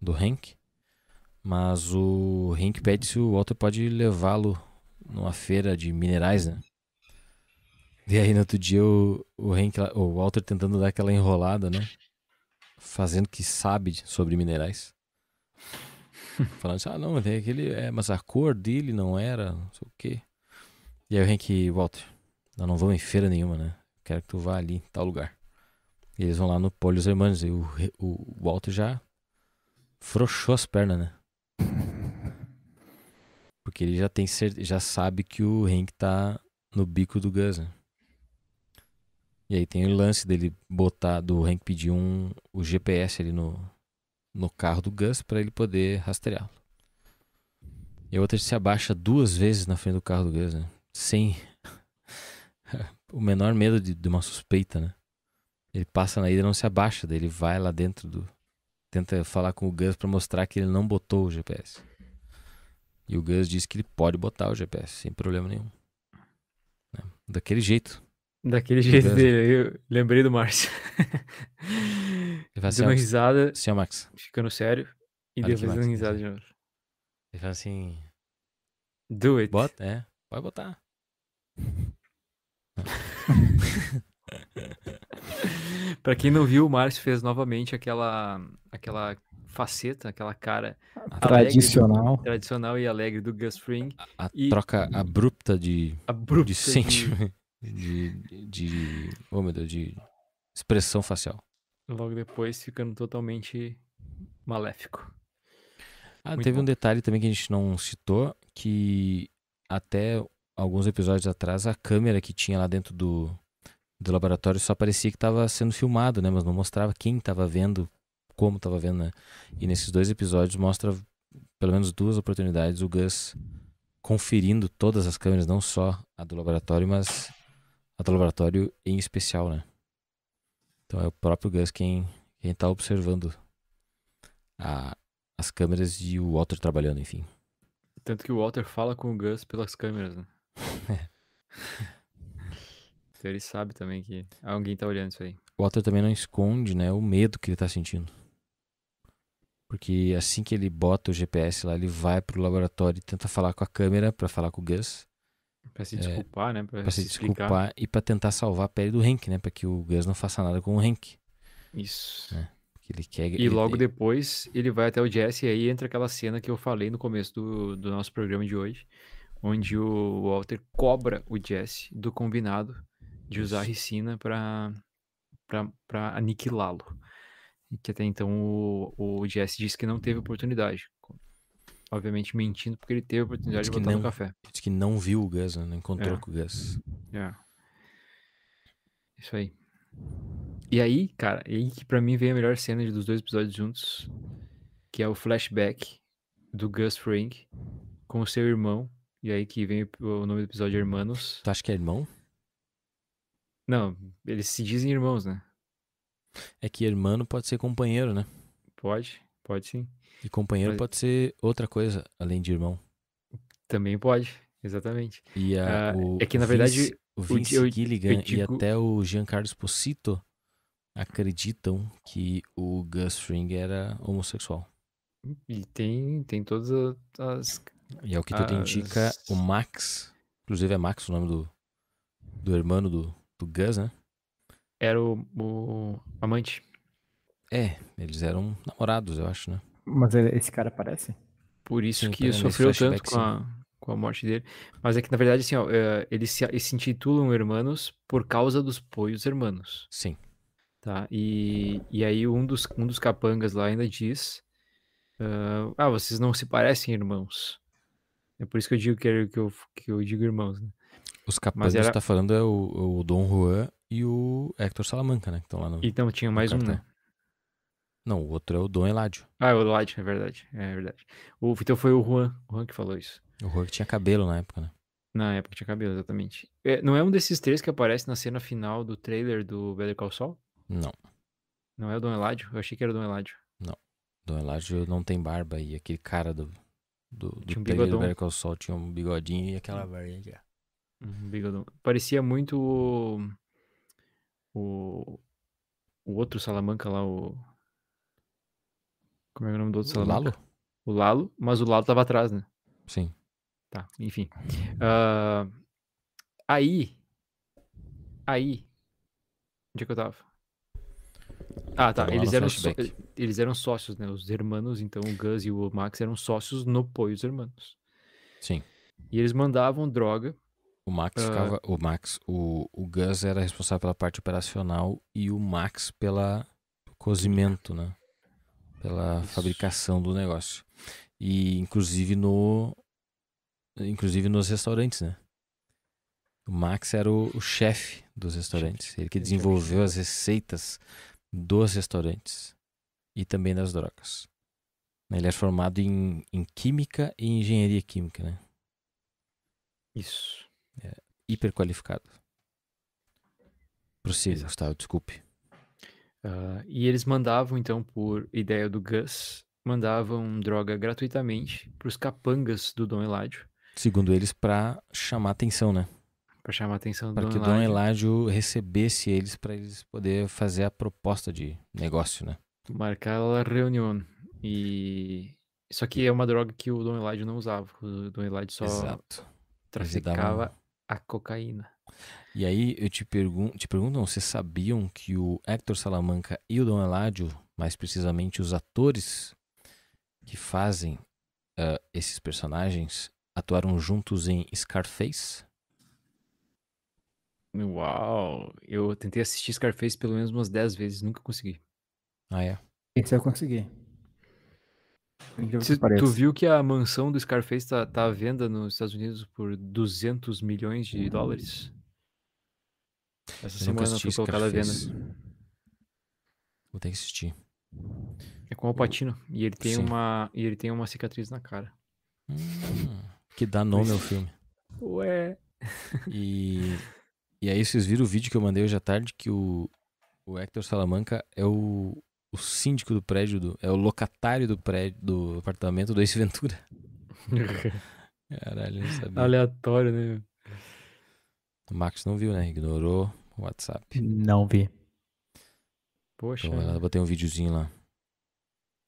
S2: do Hank. Mas o Hank pede se o Walter pode levá-lo numa feira de minerais, né? E aí no outro dia o, o, Hank, o Walter tentando dar aquela enrolada, né? Fazendo que sabe sobre minerais. Falando assim, ah não, tem aquele. É, mas a cor dele não era, não sei o quê. E aí o Hank, Walter, nós não vamos em feira nenhuma, né? Quero que tu vá ali, em tal lugar. E eles vão lá no Polhos Hermanos. E o, o Walter já frouxou as pernas, né? Porque ele já tem cer- já sabe que o Hank tá no bico do Gus, né? E aí tem o lance dele botar, do Hank pedir um, o GPS ali no, no carro do Gus para ele poder rastreá-lo. E a outra se abaixa duas vezes na frente do carro do Gus, né? Sem o menor medo de, de uma suspeita, né? Ele passa na ida e não se abaixa, daí ele vai lá dentro do. Tenta falar com o Gus para mostrar que ele não botou o GPS. E o Gus diz que ele pode botar o GPS, sem problema nenhum. Né? Daquele jeito.
S3: Daquele jeito
S2: Beleza.
S3: dele, eu lembrei do Márcio.
S2: Ele fala assim,
S3: Dando
S2: ó,
S3: risada,
S2: ó, Max.
S3: ficando sério. E dando
S2: assim.
S3: risada de novo.
S2: Ele fala assim,
S3: Do it.
S2: bota, é, pode botar.
S3: Pra quem não viu, o Márcio fez novamente aquela, aquela faceta, aquela cara
S4: Tradicional.
S3: tradicional e alegre do Gus Fring.
S2: A
S3: E-
S2: troca abrupta de,
S3: Abrupta
S2: de sentimento. De, de. Oh meu Deus, de expressão facial.
S3: Logo depois ficando totalmente maléfico.
S2: Ah,
S3: Muito
S2: teve
S3: bom.
S2: um detalhe também que a gente não citou, que até alguns episódios atrás a câmera que tinha lá dentro do, do laboratório só parecia que estava sendo filmado, né? Mas não mostrava quem estava vendo, como estava vendo, né? E nesses dois episódios mostra pelo menos duas oportunidades o Gus conferindo todas as câmeras, não só a do laboratório, mas a do laboratório em especial, né? Então é o próprio Gus quem, quem tá observando a, as câmeras e o Walter trabalhando, enfim.
S3: Tanto que o Walter fala com o Gus pelas câmeras, né? então ele sabe também que alguém tá olhando isso aí.
S2: O Walter também não esconde, né, o medo que ele tá sentindo. Porque assim que ele bota o GPS lá, ele vai pro laboratório e tenta falar com a câmera pra falar com o Gus,
S3: Pra se
S2: É,
S3: desculpar, né? Pra,
S2: pra se
S3: explicar.
S2: desculpar e pra tentar salvar a pele do Hank, né, Pra que o Gus não faça nada com o Hank.
S3: Isso.
S2: É. Porque ele quer
S3: E
S2: ele-
S3: logo depois ele vai até o Jesse e aí entra aquela cena que eu falei no começo do, do nosso programa de hoje, onde o Walter cobra o Jesse do combinado de usar a ricina pra, pra, pra aniquilá-lo. Que até então o, o Jesse disse que não teve oportunidade. Obviamente mentindo porque ele teve a oportunidade de botar no café.
S2: Diz que não viu o Gus, né, não encontrou
S3: É.
S2: com o Gus.
S3: É. Isso aí. E aí, cara, aí que pra mim vem a melhor cena dos dois episódios juntos, que é o flashback do Gus Fring com o seu irmão. E aí que vem o o nome do episódio Hermanos.
S2: Tu acha que é irmão?
S3: Não, eles se dizem irmãos, né?
S2: É que irmão pode ser companheiro, né?
S3: Pode, pode sim.
S2: E companheiro
S3: Mas-
S2: pode ser outra coisa além de irmão.
S3: Também pode, exatamente.
S2: E a,
S3: Ah,
S2: o
S3: é que, na
S2: Vince-
S3: verdade,
S2: o Vince
S3: eu- eu
S2: Gilligan
S3: digo-
S2: e até o Giancarlo Esposito acreditam que o Gus Fring era homossexual.
S3: E tem, tem todas as.
S2: E é o que tudo
S3: As-
S2: indica o Max, inclusive é Max o nome do, do irmão do, do Gus, né?
S3: Era o, o amante.
S2: É, eles eram namorados, eu acho, né?
S4: Mas ele- esse cara aparece?
S3: Por isso
S2: Sim,
S3: que sofreu tanto com a, com a morte dele. Mas é que, na verdade, assim, ó, é, eles, se, eles se intitulam hermanos por causa dos poios hermanos.
S2: Sim.
S3: Tá? E, e aí um dos, um dos capangas lá ainda diz: ah, Ah, vocês não se parecem irmãos. É por isso que eu digo que, é- que, eu, que eu digo irmãos, né?
S2: Os capangas
S3: era-
S2: tá falando é o, o Dom Juan e o Hector Salamanca, né? Que estão lá no.
S3: Então tinha mais um, né?
S2: Não, o outro é o Dom Eládio.
S3: Ah, o Light, é verdade. É verdade. O, então foi o Juan, o Juan que falou isso.
S2: O Juan que tinha cabelo na época, né?
S3: Na época tinha cabelo, exatamente. É, não é um desses três que aparece na cena final do trailer do Better Call Saul?
S2: Não.
S3: Não é o Dom Eladio? Eu achei que era o Dom Eladio.
S2: Dom Eládio não tem barba e aquele cara do, do, do
S3: um
S2: trailer do
S3: bigodão.
S2: Better Call Saul tinha um bigodinho e aquela barbinha.
S3: Uhum, bigodão. Parecia muito o, o. O outro Salamanca lá, o. Como é, é o nome do outro
S2: O
S3: Salamanca?
S2: Lalo?
S3: O Lalo, mas o Lalo tava atrás, né?
S2: Sim.
S3: Tá, enfim. Ah, aí. Aí. Onde é que eu tava? Ah, tá. Eles eram,
S2: flashback.
S3: eles eram sócios, né? Os hermanos, então o Gus e o Max eram sócios no Poios Hermanos.
S2: Sim.
S3: E eles mandavam droga.
S2: O Max
S3: Ah.
S2: ficava. O Max, o, o Gus era responsável pela parte operacional e o Max pela cozimento, né? Pela
S3: Isso.
S2: fabricação do negócio. E inclusive no. Inclusive nos restaurantes, né? O Max era o, o chefe dos restaurantes. Ele que desenvolveu as receitas dos restaurantes e também das drogas. Ele é formado em, em química e engenharia química, né?
S3: Isso.
S2: Hiper qualificado. Prossiga. Gustavo, desculpe.
S3: Ah, e eles mandavam, então, por ideia do Gus, mandavam droga gratuitamente pros capangas do Dom Eladio.
S2: Segundo eles, pra chamar atenção, né?
S3: Pra chamar atenção do
S2: Para que o Dom. Eládio recebesse eles para eles poder fazer a proposta de negócio, né?
S3: Marcar a reunião. E. Só que é uma droga que o Dom Eladio não usava. O Dom Eladio só
S2: Exato.
S3: traficava a cocaína.
S2: E aí eu te pergunto, te pergunto, não, vocês sabiam que o Hector Salamanca e o Dom Eládio, mais precisamente os atores que fazem ah, esses personagens, atuaram juntos em Scarface?
S3: Uau! Eu tentei assistir Scarface pelo menos umas 10 vezes, nunca consegui.
S2: Ah, é?
S4: Esse eu consegui.
S3: Cê- tu viu que a mansão do Scarface tá, tá à venda nos Estados Unidos por 200 milhões de dólares? Essa
S2: Eu
S3: semana foi colocada à venda.
S2: Vou ter que assistir.
S3: É com o Patino. E ele tem
S2: Sim.
S3: uma. E ele tem uma cicatriz na cara.
S2: Hum, que dá nome ao filme.
S3: Ué.
S2: E, e aí vocês viram o vídeo que eu mandei hoje à tarde que o, o Hector Salamanca é o, o síndico do prédio, do, é o locatário do prédio, do apartamento do Ace Ventura. Caralho, não sabia.
S3: Aleatório, né?
S2: O Max não viu, né? Ignorou o WhatsApp.
S4: Não vi.
S3: Poxa.
S2: Então eu botei um videozinho lá.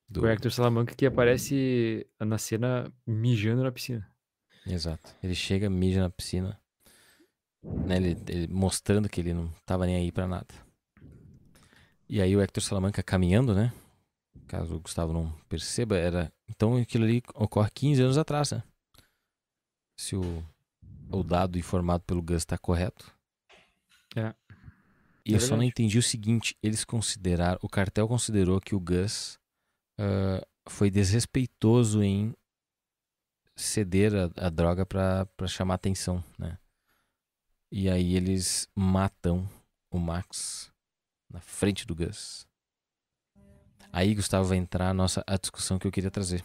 S2: Do...
S3: O Hector Salamanca que aparece na cena mijando na piscina.
S2: Exato. Ele chega, mija na piscina. Né? Ele, ele mostrando que ele não tava nem aí pra nada. E aí o Hector Salamanca caminhando, né? Caso o Gustavo não perceba, era. Então aquilo ali ocorre 15 anos atrás, né? Se o, o dado informado pelo Gus tá correto.
S3: É.
S2: E
S3: É
S2: eu só não entendi o seguinte: eles consideraram. O cartel considerou que o Gus ah, foi desrespeitoso em ceder a, a droga pra chamar atenção, né? E aí eles matam o Max na frente do Gus. Aí, Gustavo, vai entrar a nossa a discussão que eu queria trazer.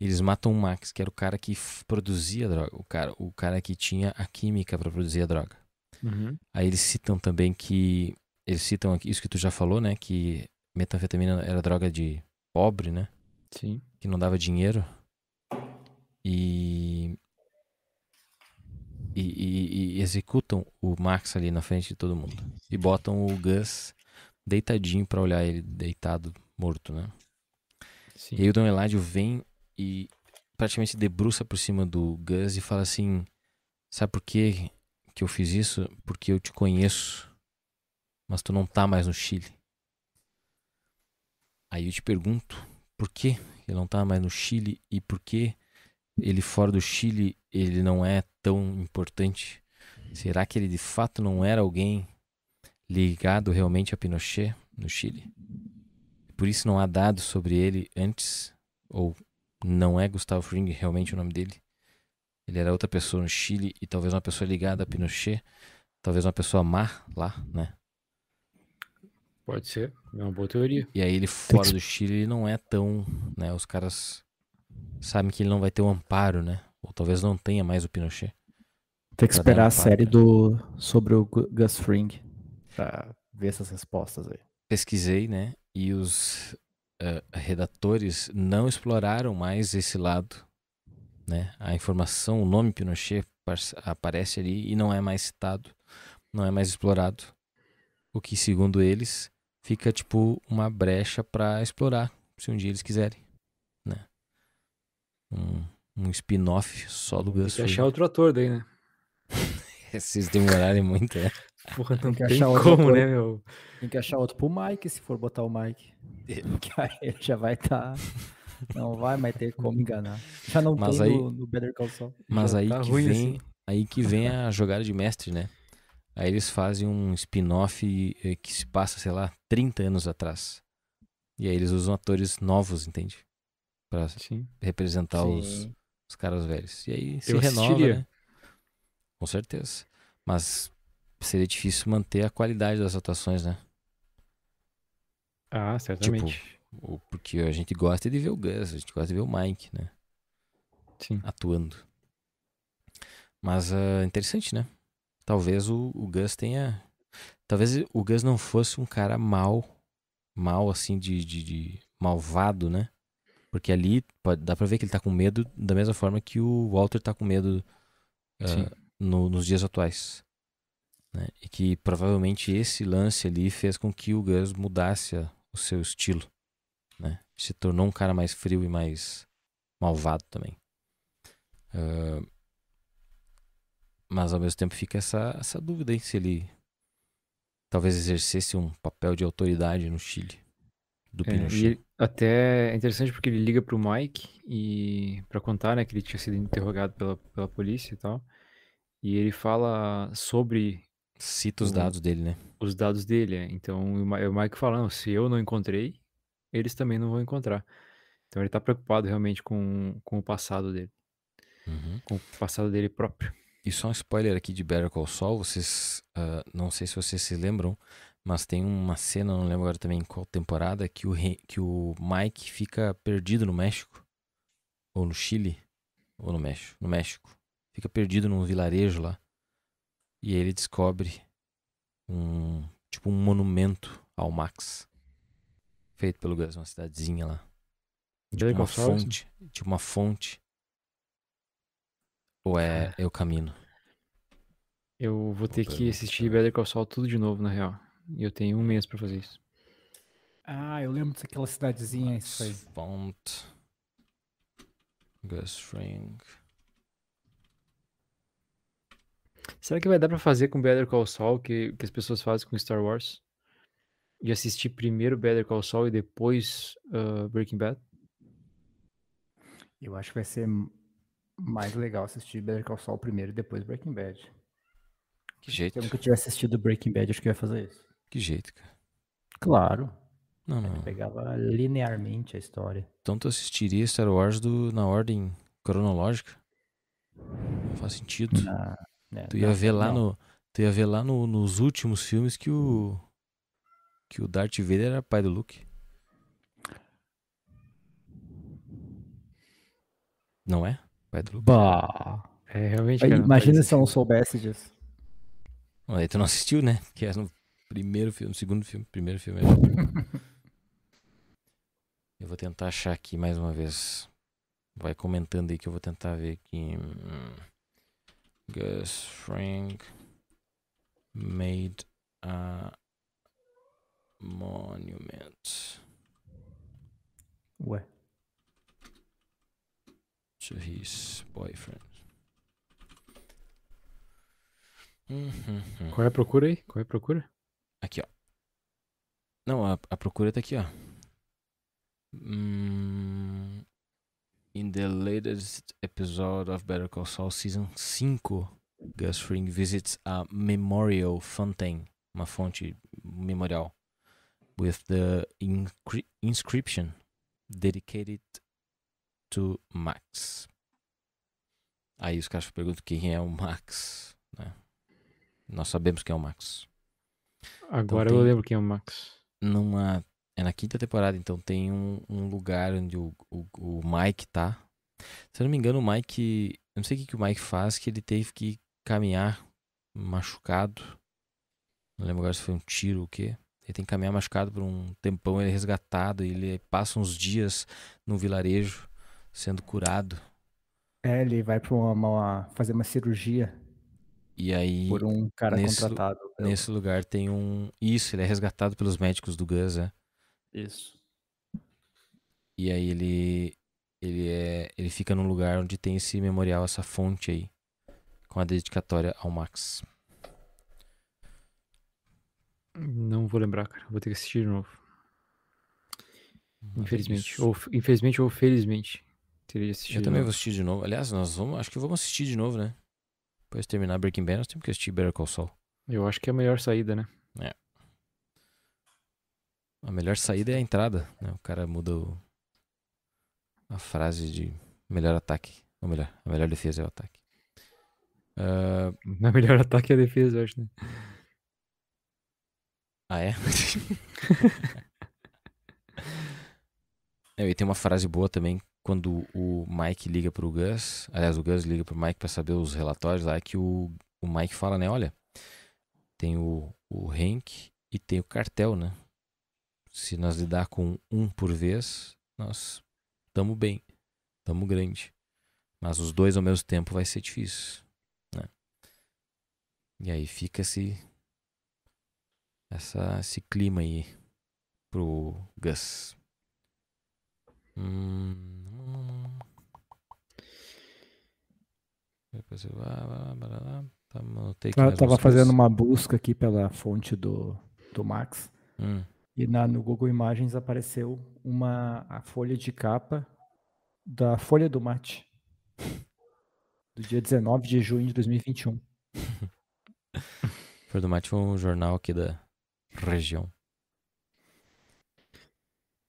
S2: Eles matam o Max, que era o cara que produzia a droga, o cara, o cara que tinha a química para produzir a droga.
S3: Uhum.
S2: Aí eles citam também que eles citam aqui isso que tu já falou, né, que metanfetamina era droga de pobre, né,
S3: Sim.
S2: que não dava dinheiro. E e, e- e executam o Max ali na frente de todo mundo e botam o Gus deitadinho pra olhar ele deitado morto, né?
S3: Sim.
S2: E aí o Dom Eladio vem e praticamente debruça por cima do Gus e fala assim: Sabe por que, que eu fiz isso? Porque eu te conheço, mas tu não tá mais no Chile. Aí eu te pergunto: por que ele não tá mais no Chile e por que ele fora do Chile ele não é tão importante? Será que ele de fato não era alguém ligado realmente a Pinochet no Chile? Por isso não há dados sobre ele antes, ou não é Gustavo Fring realmente o nome dele. Ele era outra pessoa no Chile e talvez uma pessoa ligada a Pinochet, talvez uma pessoa má lá, né?
S3: Pode ser. É uma boa teoria.
S2: E aí ele fora do Chile ele não é tão, né? Os caras sabem que ele não vai ter um amparo, né? Ou talvez não tenha mais o Pinochet.
S4: Tem que esperar a série do, sobre o Gu- Gus Fring pra ver essas respostas aí.
S2: Pesquisei, né? E os eh, redatores não exploraram mais esse lado, né? A informação, o nome Pinochet par- aparece ali e não é mais citado, não é mais explorado. O que, segundo eles, fica tipo uma brecha pra explorar, se um dia eles quiserem, né? Um, um spin-off só do
S3: Tem
S2: Gus
S3: que achar outro ator daí, né?
S2: Vocês demorarem muito, né?
S3: Porra, não
S4: que
S3: tem
S4: achar outro
S3: como,
S4: ator.
S3: né, meu?
S4: Tem que achar outro pro Mike, se for botar o Mike. Que aí ele já vai estar. Não vai mais ter como enganar. Já não
S2: Mas
S4: tem
S2: aí-
S4: no, no Better Call Saul.
S2: Mas
S3: Já
S2: aí
S3: tá
S2: que vem,
S3: assim.
S2: aí que vem a jogada de mestre, né? Aí eles fazem um spin-off eh, que se passa, sei lá, 30 anos atrás. E aí eles usam atores novos, entende? Pra
S3: Sim.
S2: representar
S4: Sim.
S2: os caras velhos. E aí se
S3: Eu
S2: renova,
S3: assistiria.
S2: né? Com certeza. Mas seria difícil manter a qualidade das atuações, né?
S3: Ah, certamente.
S2: O- Porque a gente gosta de ver o Gus, a gente gosta de ver o Mike, né?
S3: Sim.
S2: atuando. Mas é interessante, né? Talvez o, o Gus tenha. Talvez o Gus não fosse um cara mal, mal assim, de, de, de malvado, né? Porque ali pode, dá pra ver que ele tá com medo da mesma forma que o Walter tá com medo
S3: Sim.
S2: no- nos dias atuais. né? E que provavelmente esse lance ali fez com que o Gus mudasse a- o seu estilo. Né? Se tornou um cara mais frio e mais malvado também. Ah, mas ao mesmo tempo fica essa, essa dúvida aí se ele talvez exercesse um papel de autoridade no Chile do
S3: É,
S2: Pinochet.
S3: e ele- até é interessante porque ele liga pro Mike e para contar, né, que ele tinha sido interrogado pela, pela polícia e tal. E ele fala sobre
S2: Cita os
S3: o-
S2: dados dele, né?
S3: os dados dele. é. Então o Mi- o Mike falando, se eu não encontrei, eles também não vão encontrar. Então ele tá preocupado realmente com, com o passado dele,
S2: Uhum.
S3: com o passado dele próprio.
S2: E só um spoiler aqui de Better Call Saul, vocês, ah, não sei se vocês se lembram, mas tem uma cena, não lembro agora também em qual temporada, que o, que o Mike fica perdido no México, ou no Chile, ou no México, no México. Fica perdido num vilarejo lá. E ele descobre um, tipo um monumento ao Max, feito pelo Gus, uma cidadezinha lá. Tipo uma fonte, tipo uma fonte. Ou é, é o caminho?
S3: Eu vou ter que assistir. Better Call Saul tudo de novo, na real. E eu tenho um mês pra fazer isso.
S4: Ah, eu lembro daquela cidadezinha, isso aí.
S2: Font.
S3: Será que vai dar pra fazer com Better Call Saul que, que as pessoas fazem com Star Wars? De assistir primeiro Better Call Saul e depois ah, Breaking Bad?
S4: Eu acho que vai ser mais legal assistir Better Call Saul primeiro e depois Breaking Bad.
S2: Que
S4: Se
S2: jeito.
S4: eu nunca tiver assistido Breaking Bad, acho que eu ia fazer isso.
S2: Que jeito, cara.
S4: Claro.
S2: Não,
S4: Ele
S2: não.
S4: pegava linearmente a história.
S2: Então tu assistiria Star Wars do, na ordem cronológica? Não faz sentido.
S4: Na- né,
S2: Tu ia
S4: não,
S2: ver lá
S4: não.
S2: no. Tu ia ver lá no- nos últimos filmes que o. Que o Darth Vader era pai do Luke. Não é? Pai do Luke.
S4: Bah.
S3: É, realmente, cara. não
S4: imagina se eu não soubesse disso.
S2: Aí tu não assistiu, né? Que é no primeiro filme, segundo filme. Primeiro filme. é- Eu vou tentar achar aqui mais uma vez. Vai comentando aí que eu vou tentar ver aqui. Gus Fring made a monument
S4: Ué.
S2: to his boyfriend. Uhum.
S3: Qual é a procura aí? Qual é a procura?
S2: Aqui, ó. Não, a, a procura tá aqui, ó. Hum, in the latest episode of Better Call Saul Season 5, Gus Fring visits a memorial fountain, uma fonte memorial, with the inscription dedicated to Max. Aí os caras perguntam quem é o Max, né? Nós sabemos quem é o Max.
S3: Agora
S2: tem-
S3: eu lembro quem é o Max.
S2: numa. É na quinta temporada, então tem um, um lugar onde o, o, o Mike tá. Se eu não me engano, o Mike. Eu não sei o que, que o Mike faz, que ele teve que caminhar machucado. Não lembro agora se foi um tiro ou o quê. Ele tem que caminhar machucado por um tempão, ele é resgatado, e ele passa uns dias no vilarejo sendo curado.
S4: É, ele vai pra uma, uma- fazer uma cirurgia
S2: E aí,
S4: por um cara
S2: nesse-
S4: contratado. pelo-
S2: nesse lugar, tem um. Isso, ele é resgatado pelos médicos do Gus, é.
S4: Isso.
S2: E aí ele ele é ele fica num lugar onde tem esse memorial, essa fonte aí, com a dedicatória ao Max.
S3: Não vou lembrar, cara. Vou ter que assistir de novo. Infelizmente. Ou, infelizmente ou felizmente. Teria assistido.
S2: Eu também vou assistir de novo. Aliás, nós vamos, acho que vamos assistir de novo, né? Depois de terminar Breaking Bad, nós temos que assistir Better Call Saul.
S3: Eu acho que é a melhor saída, né?
S2: A melhor saída é a entrada, né? O cara muda o- a frase de melhor ataque, ou melhor, a melhor defesa é o ataque. Ah,
S3: Na melhor ataque é a defesa, eu acho, né?
S2: Ah, é? é? E tem uma frase boa também quando o Mike liga pro Gus. Aliás, o Gus liga pro Mike pra saber os relatórios lá. Que o, o Mike fala, né? Olha, tem o, o Hank e tem o cartel, né? Se nós lidar com um por vez, nós estamos bem, estamos grande. Mas os dois ao mesmo tempo vai ser difícil, né? E aí fica esse essa, esse clima aí pro Gus.
S4: Tava
S2: umas
S4: fazendo uma busca aqui pela fonte do, do Max.
S2: Hum,
S4: E na, no Google Imagens apareceu uma a folha de capa da Folha do Mate. Do dia 19 de junho de 2021.
S2: Flor do Mate foi um jornal aqui da região.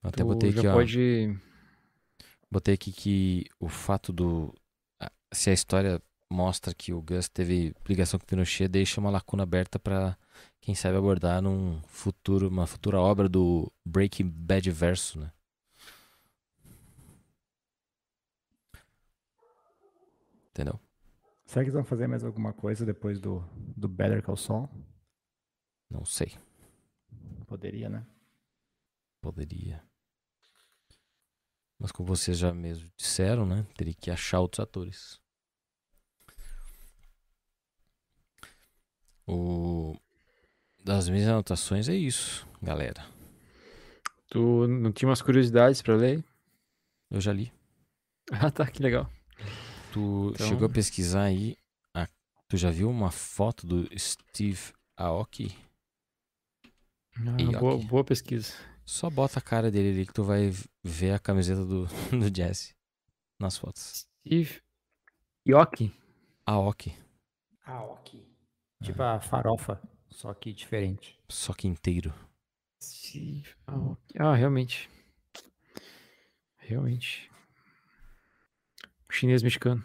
S2: Até
S3: Tu
S2: botei
S3: já
S2: aqui, ó.
S3: pode.
S2: Botei aqui que o fato do. Se a história mostra que o Gus teve ligação com o Pinochet, deixa uma lacuna aberta pra quem sabe abordar num futuro, uma futura obra do Breaking Bad verso, né? Entendeu?
S4: Será que eles vão fazer mais alguma coisa depois do, do Better Call Saul?
S2: Não sei.
S4: Poderia, né?
S2: Poderia. Mas como vocês já mesmo disseram, né? Teria que achar outros atores. O... Das minhas anotações é isso, galera.
S3: Tu não tinha umas curiosidades pra ler?
S2: Eu já li.
S3: Ah, tá, que legal.
S2: Tu
S3: Então-
S2: chegou a pesquisar aí. a- Tu já viu uma foto do Steve Aoki?
S3: Ah, boa, boa pesquisa.
S2: Só bota a cara dele ali que tu vai ver a camiseta do, do Jesse nas fotos.
S3: Steve Yoki.
S2: Aoki.
S4: Ah, ok. Tipo a farofa, só que diferente.
S2: Só que inteiro.
S3: Steve Aoki. Ah, realmente. Realmente. Chinês mexicano.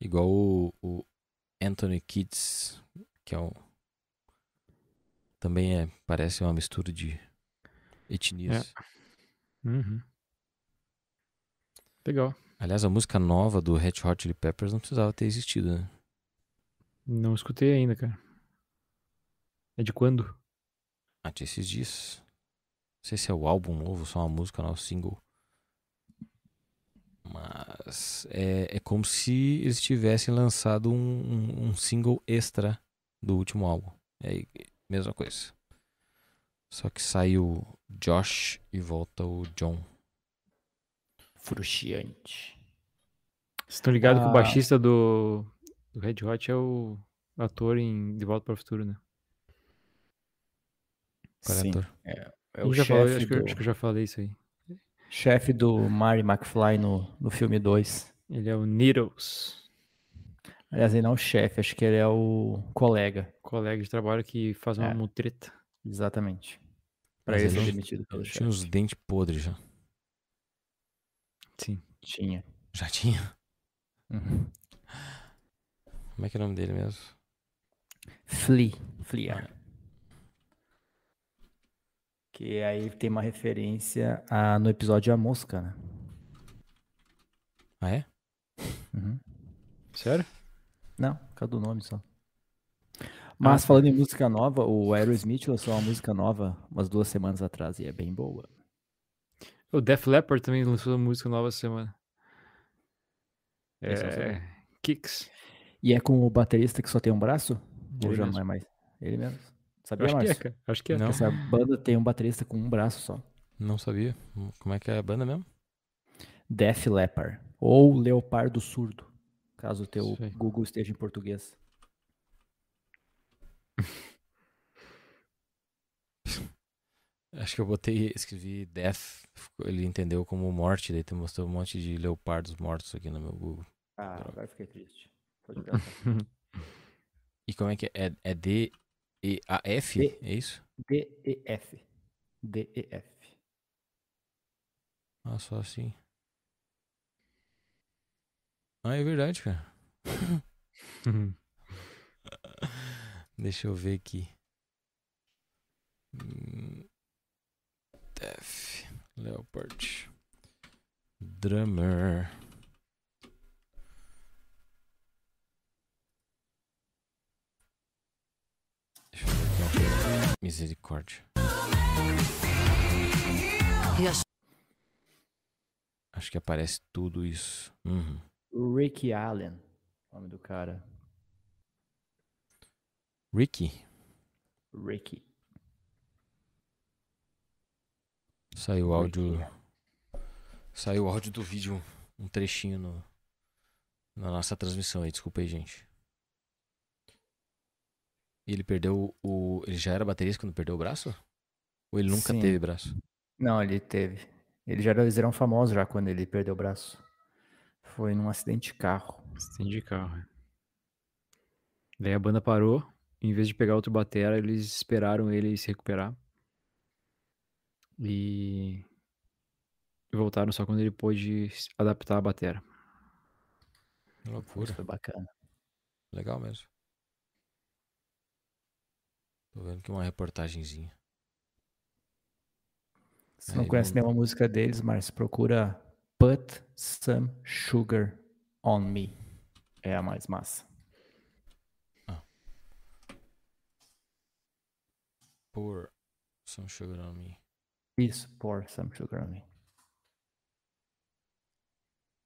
S2: Igual o, o Anthony Kids, que é um. Também é, parece uma mistura de etnias.
S3: Uhum. Legal.
S2: Aliás, a música nova do Red Hot Chili Peppers não precisava ter existido, né?
S3: Não escutei ainda, cara. É de quando?
S2: Ah, tinha esses dias. Não sei se é o álbum novo, só uma música nova, single. Mas é, é como se eles tivessem lançado um, um, um single extra do último álbum. É mesma coisa. Só que saiu Josh e volta o John.
S4: Frustiante.
S3: Vocês estão ligados que
S4: Ah.
S3: o baixista do, do Red Hot é o ator em De Volta para o Futuro, né?
S2: Qual é
S4: Sim.
S2: ator?
S4: É
S3: Eu
S4: o
S3: já falei,
S4: chefe
S3: acho, que, acho que eu já falei isso aí.
S4: chefe do Marty McFly no, no filme 2.
S3: Ele é o Needles,
S4: Aliás, ele não é o chefe, acho que ele é o colega.
S3: colega de trabalho que faz uma
S4: É.
S3: mutreta.
S4: Exatamente. Pra ele ser demitido pelo
S2: Tinha uns
S4: chefe.
S2: dentes podres já.
S3: Sim.
S4: Tinha.
S2: Já tinha?
S4: Uhum.
S2: Como é que é o nome dele mesmo?
S4: Flea. Flea. Que aí tem uma referência a, no episódio A Mosca, né?
S2: Ah, é?
S4: Uhum.
S3: Sério?
S4: Não, por causa do nome só. Mas falando em música nova, o Aerosmith lançou uma música nova umas duas semanas atrás e é bem boa.
S3: O Def Leppard também lançou uma música nova essa semana.
S4: Sabia.
S3: É... Kicks.
S4: E é com o baterista que só tem um braço? Ou
S3: Ele
S4: já
S3: mesmo.
S4: não é mais? Ele mesmo.
S3: Eu
S4: Sabia,
S3: acho que é. Acho que é.
S2: Não.
S4: Essa banda tem um baterista com um braço só.
S2: Não sabia. Como é que é a banda mesmo?
S4: Def Leppard. Ou Leopardo Surdo. Caso o teu. Google esteja em português.
S2: Acho que eu botei, escrevi Death, ele entendeu como morte, daí tu mostrou um monte de leopardos mortos aqui no meu Google.
S4: Ah, agora fiquei triste. Pode.
S2: E como é que é? É, é D E A F?
S4: D.
S2: É isso?
S4: D-E-F. D-E-F.
S2: Ah, só assim. Ah, é verdade, cara. Deixa eu ver aqui. Def Leopard Drummer. Deixa eu ver aqui. ó. Misericórdia. Acho que aparece tudo isso. Uhum.
S4: Ricky Allen. Nome do cara.
S2: Ricky.
S4: Ricky.
S2: Saiu o áudio.
S4: Ricky.
S2: Saiu o áudio do vídeo, um trechinho no, na nossa transmissão aí, desculpa aí, gente. E ele perdeu o. Ele já era baterista quando perdeu o braço? Ou ele nunca
S4: Sim.
S2: teve braço?
S4: Não, ele teve. Ele já era, eles eram famosos já quando ele perdeu o braço. Foi num acidente de carro.
S3: Acidente de carro. é. Daí a banda parou. Em vez de pegar outro batera, eles esperaram ele se recuperar. E voltaram só quando ele pôde adaptar a batera.
S2: Que loucura.
S4: Isso foi bacana.
S2: Legal mesmo. Tô vendo aqui uma reportagenzinha.
S4: Se não
S2: Aí,
S4: conhece
S2: vamos-
S4: nenhuma música deles, mas procura Put Some Sugar on Me. É a mais massa.
S2: Pour some sugar on me.
S4: Isso, Pour Some Sugar on Me.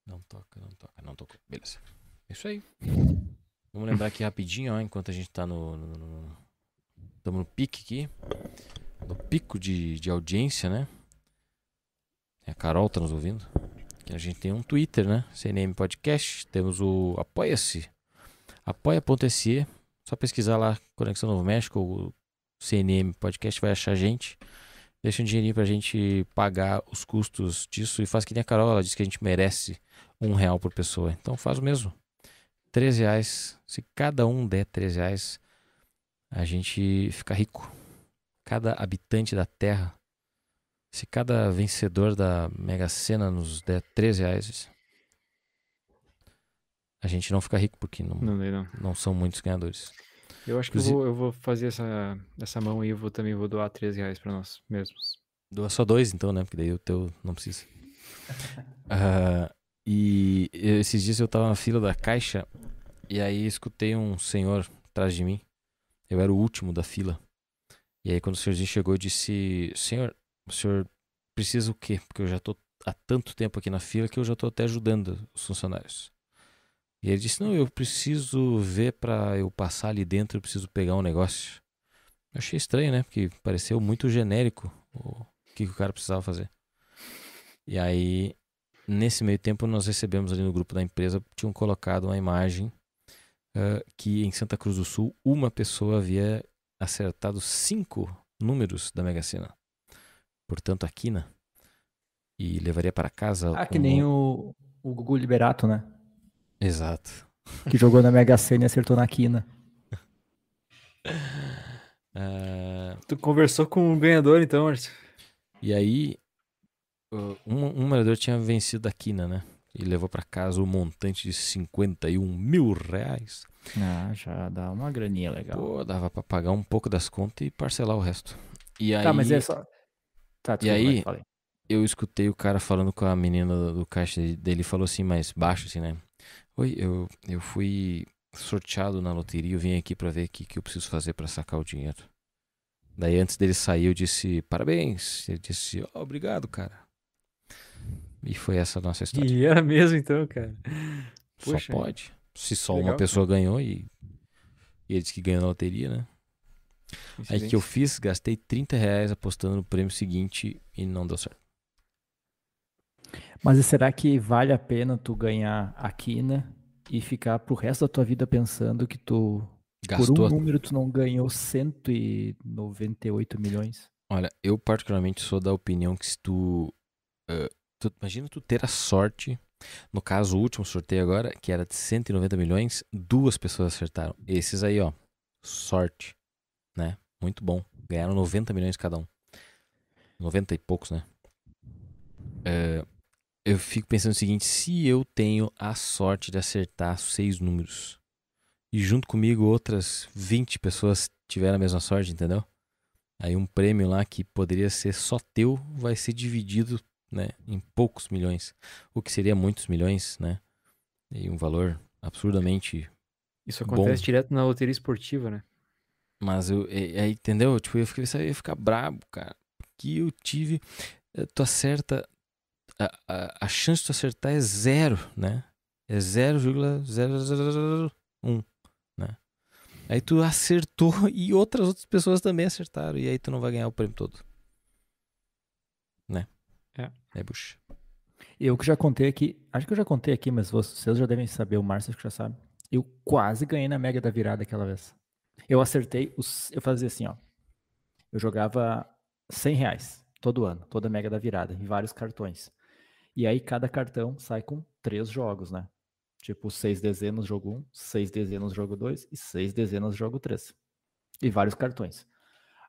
S2: Não toca, não toca, não tocou. Beleza. Isso aí. Vamos lembrar aqui rapidinho, ó, enquanto a gente tá no. no, no- Tamo no pique aqui. No pico de, de audiência, né? A Carol tá nos ouvindo. A gente tem um Twitter, né? CNM Podcast. Temos o Apoia-se. Apoia.se. Só pesquisar lá Conexão Novo México. O CNM Podcast vai achar a gente. Deixa um dinheirinho pra gente pagar os custos disso. E faz que nem a Carol, ela disse que a gente merece um real por pessoa. Então faz o mesmo. 13 reais. Se cada um der 13 reais, a gente fica rico. Cada habitante da Terra, se cada vencedor da Mega Sena nos der 13 reais, a gente não fica rico porque não,
S3: Não não.
S2: não são muitos ganhadores.
S3: Eu acho que eu
S2: Inclusive-
S3: vou, eu vou fazer essa, essa mão aí, eu vou, também vou doar 13 reais pra nós mesmos.
S2: Doa só dois, então, né? Porque daí o teu não precisa. Ah, e esses dias eu tava na fila da caixa e aí escutei um senhor atrás de mim. Eu era o último da fila. E aí quando o senhorzinho chegou, eu disse: Senhor, o senhor precisa o quê? Porque eu já tô há tanto tempo aqui na fila que eu já tô até ajudando os funcionários. E ele disse: Não, eu preciso ver pra eu passar ali dentro, eu preciso pegar um negócio. Eu achei estranho, né? Porque pareceu muito genérico o que, que o cara precisava fazer. E aí, nesse meio tempo, nós recebemos ali no grupo da empresa, tinham colocado uma imagem ah, que em Santa Cruz do Sul, uma pessoa havia acertado cinco números da Mega Sena. Portanto, a quina. E levaria para casa.
S4: Ah, que
S2: um-
S4: nem o, o Gugu Liberato, né?
S2: Exato.
S4: Que jogou na Mega Sena e acertou na quina.
S2: Ah,
S3: Tu conversou com o ganhador então, Márcio?
S2: E aí, uh, um, um morador tinha vencido a quina, né? E levou para casa o montante de 51 mil reais.
S4: Ah, já dá uma graninha legal.
S2: Pô, dava pra pagar um pouco das contas e parcelar o resto. E aí,
S4: tá, mas é só. Tá, desculpa,
S2: aí-
S4: vai, fala aí.
S2: eu escutei o cara falando com a menina do, caixa dele, falou assim, mais baixo, assim, né? Oi, eu, eu fui sorteado na loteria, eu vim aqui pra ver o que, que eu preciso fazer pra sacar o dinheiro. Daí antes dele sair, eu disse, parabéns. Ele disse, "Ó, obrigado, cara. E foi essa a nossa história.
S3: E era mesmo então, cara.
S2: Só
S3: Poxa,
S2: pode. Se só
S3: legal,
S2: uma pessoa ganhou e, e ele disse que ganhou na loteria, né? Aí que eu fiz, gastei 30 reais apostando no prêmio seguinte e não deu certo.
S4: Mas será que vale a pena tu ganhar a quina e ficar pro resto da tua vida pensando que tu,
S2: Gastou.
S4: por um número, tu não ganhou 198 milhões?
S2: Olha, eu particularmente sou da opinião que se tu, ah, tu- Imagina tu ter a sorte. No caso, o último sorteio agora, que era de 190 milhões, duas pessoas acertaram. Esses aí, ó. Sorte. Né? Muito bom. Ganharam 90 milhões cada um. 90 e poucos, né? É, eu fico pensando o seguinte: se eu tenho a sorte de acertar seis números e junto comigo outras 20 pessoas tiveram a mesma sorte, entendeu? Aí um prêmio lá que poderia ser só teu vai ser dividido, né, em poucos milhões, o que seria muitos milhões, né? E um valor absurdamente,
S3: Isso acontece
S2: Bom.
S3: direto na loteria esportiva, né?
S2: Mas eu, é, é, entendeu? Tipo, eu fiquei, eu ia ficar brabo, cara, porque eu tive, eh, tu acerta, a, a, a chance de tu acertar é zero, né? É 0,001, né? Aí tu acertou e outras outras pessoas também acertaram e aí tu não vai ganhar o prêmio todo. Né?
S3: É.
S2: É bucha.
S4: Eu que já contei aqui, acho que eu já contei aqui, mas vocês já devem saber, o Márcio acho que já sabe. Eu quase ganhei na Mega da Virada aquela vez. Eu acertei, os, eu fazia assim, ó. Eu jogava 100 reais todo ano, toda Mega da Virada, em vários cartões. E aí cada cartão sai com três jogos, né? Tipo, seis dezenas jogo 1, um, seis dezenas jogo 2 e seis dezenas jogo 3. E vários cartões.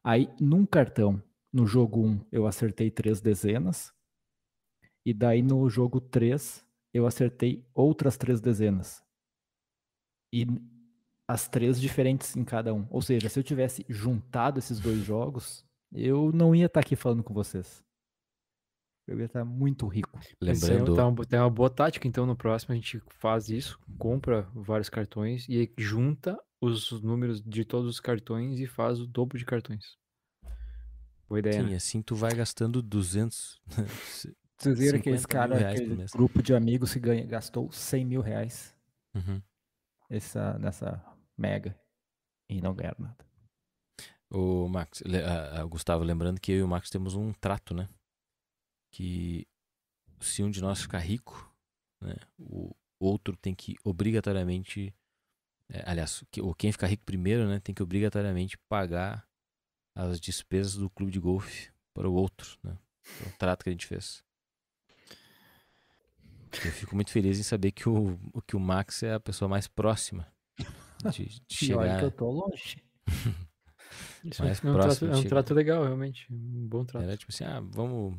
S4: Aí, num cartão, no jogo 1, um, eu acertei três dezenas. E daí no jogo 3, eu acertei outras três dezenas. E as três diferentes em cada um. Ou seja, se eu tivesse juntado esses dois jogos, eu não ia estar aqui falando com vocês. Eu ia estar muito rico.
S2: Lembrando,
S3: tá uma, tá uma boa tática, então no próximo a gente faz isso, compra vários cartões e junta os números de todos os cartões e faz o dobro de cartões. Boa ideia,
S2: sim,
S3: né?
S2: assim tu vai gastando 200.
S4: Vocês viram
S2: 50
S4: aqueles
S2: mil
S4: caras,
S2: reais por
S4: aquele grupo de amigos que ganha, gastou 100 mil reais
S2: Uhum.
S4: essa, nessa mega e não ganharam nada.
S2: O Max, a- Gustavo, lembrando que eu e o Max temos um trato, né? Que se um de nós ficar rico, né, o outro tem que obrigatoriamente, é, aliás, que- ou quem ficar rico primeiro, né, tem que obrigatoriamente pagar as despesas do clube de golfe para o outro, né? É um trato que a gente fez. Eu fico muito feliz em saber que o, o- que o Max é a pessoa mais próxima de, de
S4: olha
S2: chegar.
S4: que eu tô longe.
S2: Mais
S3: é um, trato, é um trato legal, realmente. Um bom trato.
S2: Era tipo assim, ah, vamos,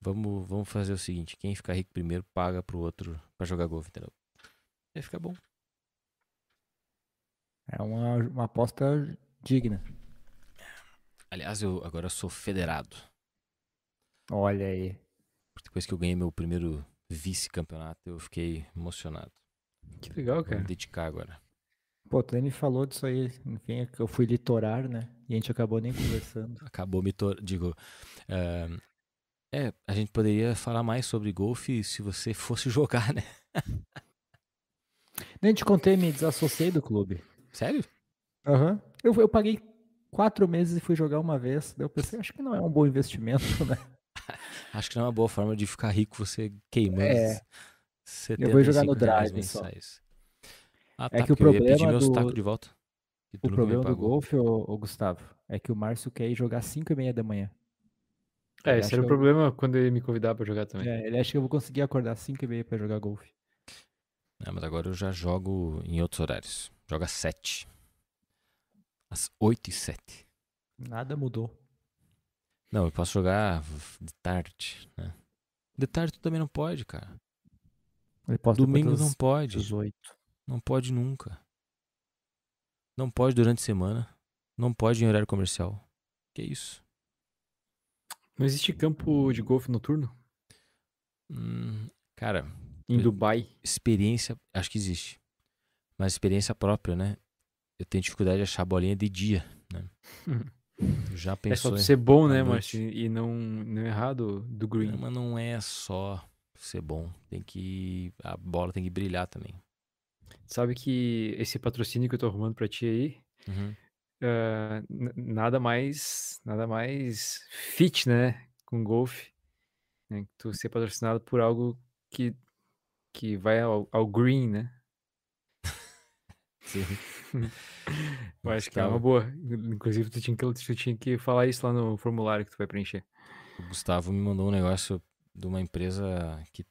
S2: vamos, vamos fazer o seguinte, quem ficar rico primeiro paga pro outro pra jogar golfe, entendeu? Aí fica bom.
S4: É uma, uma aposta digna.
S2: Aliás, eu agora sou federado.
S4: Olha aí.
S2: Depois que eu ganhei meu primeiro vice-campeonato, eu fiquei emocionado.
S3: Que legal,
S2: Vou me
S3: cara.
S2: dedicar agora.
S4: Pô, tu nem me falou disso aí. Enfim, é eu fui litorar, né? E a gente acabou nem conversando.
S2: Acabou me tor... Digo. ah, é, a gente poderia falar mais sobre golfe se você fosse jogar, né?
S4: Nem te contei, me desassociei do clube.
S2: Sério?
S4: Aham. Eu, eu paguei quatro meses e fui jogar uma vez. Daí eu pensei, acho que não é um bom investimento, né?
S2: Acho que não é uma boa forma de ficar rico você queimando
S4: É.
S2: 75
S4: Eu vou jogar no drive só.
S2: Ah,
S4: É
S2: tá,
S4: que o
S2: porque eu ia pedir
S4: problema
S2: meus
S4: do-
S2: tacos de volta.
S4: O
S2: nunca me
S4: problema do golfe, ô, ô Gustavo, é que o Márcio quer ir jogar 5 e meia da manhã.
S3: É,
S4: Ele
S3: esse era o
S4: eu-
S3: problema quando ele me convidava pra jogar também.
S4: É, ele acha que eu vou conseguir acordar 5 e meia pra jogar golfe.
S2: É, mas agora eu já jogo em outros horários. Jogo às 7. Às 8 e 7.
S4: Nada mudou.
S2: Não, eu posso jogar de tarde, né? De tarde tu também não pode, cara. Domingo não pode.
S4: 18.
S2: Não pode nunca. Não pode durante a semana. Não pode em horário comercial. Que isso?
S3: Não existe campo de golfe noturno?
S2: Hum, cara,
S3: Em Dubai?
S2: experiência, acho que existe. Mas experiência própria, né? Eu tenho dificuldade de achar bolinha de dia, né? Já
S3: É só
S2: pensou
S3: tu
S2: em-
S3: ser bom, né? Márcio? E não, não errar do, do green.
S2: Não, mas não é só ser bom. Tem que. A bola tem que brilhar também.
S3: Sabe que esse patrocínio que eu tô arrumando pra ti aí,
S2: Uhum.
S3: ah, n- nada mais nada mais fit, né, com golfe, né, que tu ser patrocinado por algo que que vai ao, ao green, né?
S2: Sim.
S3: Eu acho que é uma
S2: Gustavo-
S3: boa. Inclusive, tu tinha, que, tu tinha que falar isso lá no formulário que tu vai preencher.
S2: O Gustavo me mandou um negócio de uma empresa que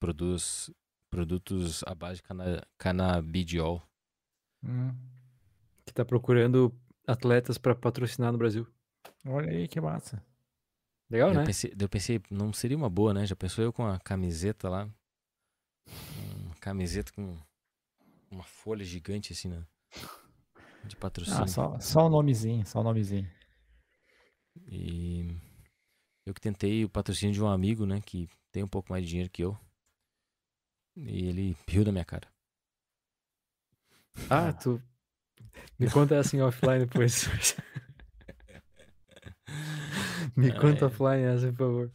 S2: produz produtos à base de cana canabidiol.
S4: Hum,
S3: Que tá procurando atletas pra patrocinar no Brasil.
S4: olha aí que massa.
S3: Legal,
S2: eu,
S3: né?
S2: pensei, eu pensei, não seria uma boa, né? Já pensou eu com a camiseta lá? Uma camiseta com uma folha gigante assim, né? De patrocínio.
S4: Ah, só, só o nomezinho, só o nomezinho.
S2: E eu que tentei o patrocínio de um amigo, né? Que tem um pouco mais de dinheiro que eu. E ele riu da minha cara.
S3: Ah, tu. Me conta assim offline depois. Me
S2: Ah,
S3: conta
S2: é.
S3: offline essa, por favor.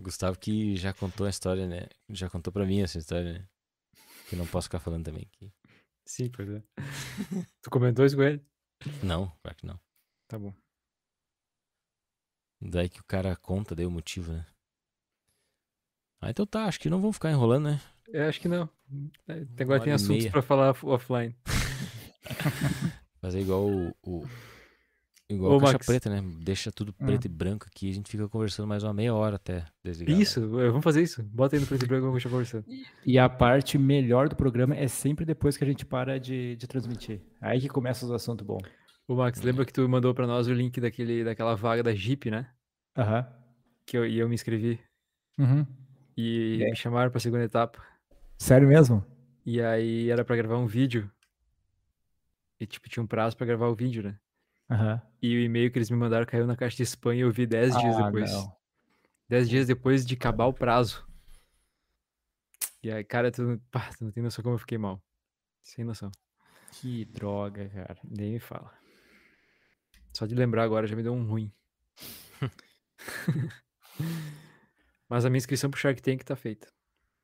S2: Gustavo que já contou a história, né? Já contou pra mim essa história, né? Que não posso ficar falando também aqui.
S3: Sim, pois é. tu comentou isso com ele?
S2: Não, claro que não.
S3: Tá bom.
S2: Daí que o cara conta, daí o motivo, né? Ah, então tá, acho que não vamos ficar enrolando, né?
S3: Eu acho que não. É, Agora tem
S2: e
S3: assuntos
S2: meia.
S3: pra falar off- offline.
S2: Fazer igual o. o- igual
S3: Ô,
S2: a caixa
S3: Max.
S2: preta, né? Deixa tudo preto e branco aqui e a gente fica conversando mais uma meia hora até desligar. né?
S3: Isso, eh, vamos fazer isso. Bota aí no preto e branco eu vou conversando.
S4: E a parte melhor do programa é sempre depois que a gente para de, de transmitir. Aí que começa os assuntos bons.
S3: Ô, Max, lembra que tu mandou pra nós o link daquele, daquela vaga da Jeep, né?
S4: Aham.
S3: Que eu, e eu me inscrevi.
S4: Uhum.
S3: E me chamaram pra segunda etapa.
S4: Sério mesmo?
S3: E aí era pra gravar um vídeo. E tipo, tinha um prazo pra gravar o vídeo, né?
S4: Aham.
S3: E o e-mail que eles me mandaram caiu na caixa de spam e eu vi 10 dias
S4: Ah,
S3: depois.
S4: não.
S3: 10 dias depois de acabar o prazo. E aí, cara, tu, pá, tu não tem noção como eu fiquei mal. Sem noção.
S4: Que droga, cara.
S3: Nem me fala. Só de lembrar agora já me deu um ruim. Mas a minha inscrição pro Shark Tank tá feita.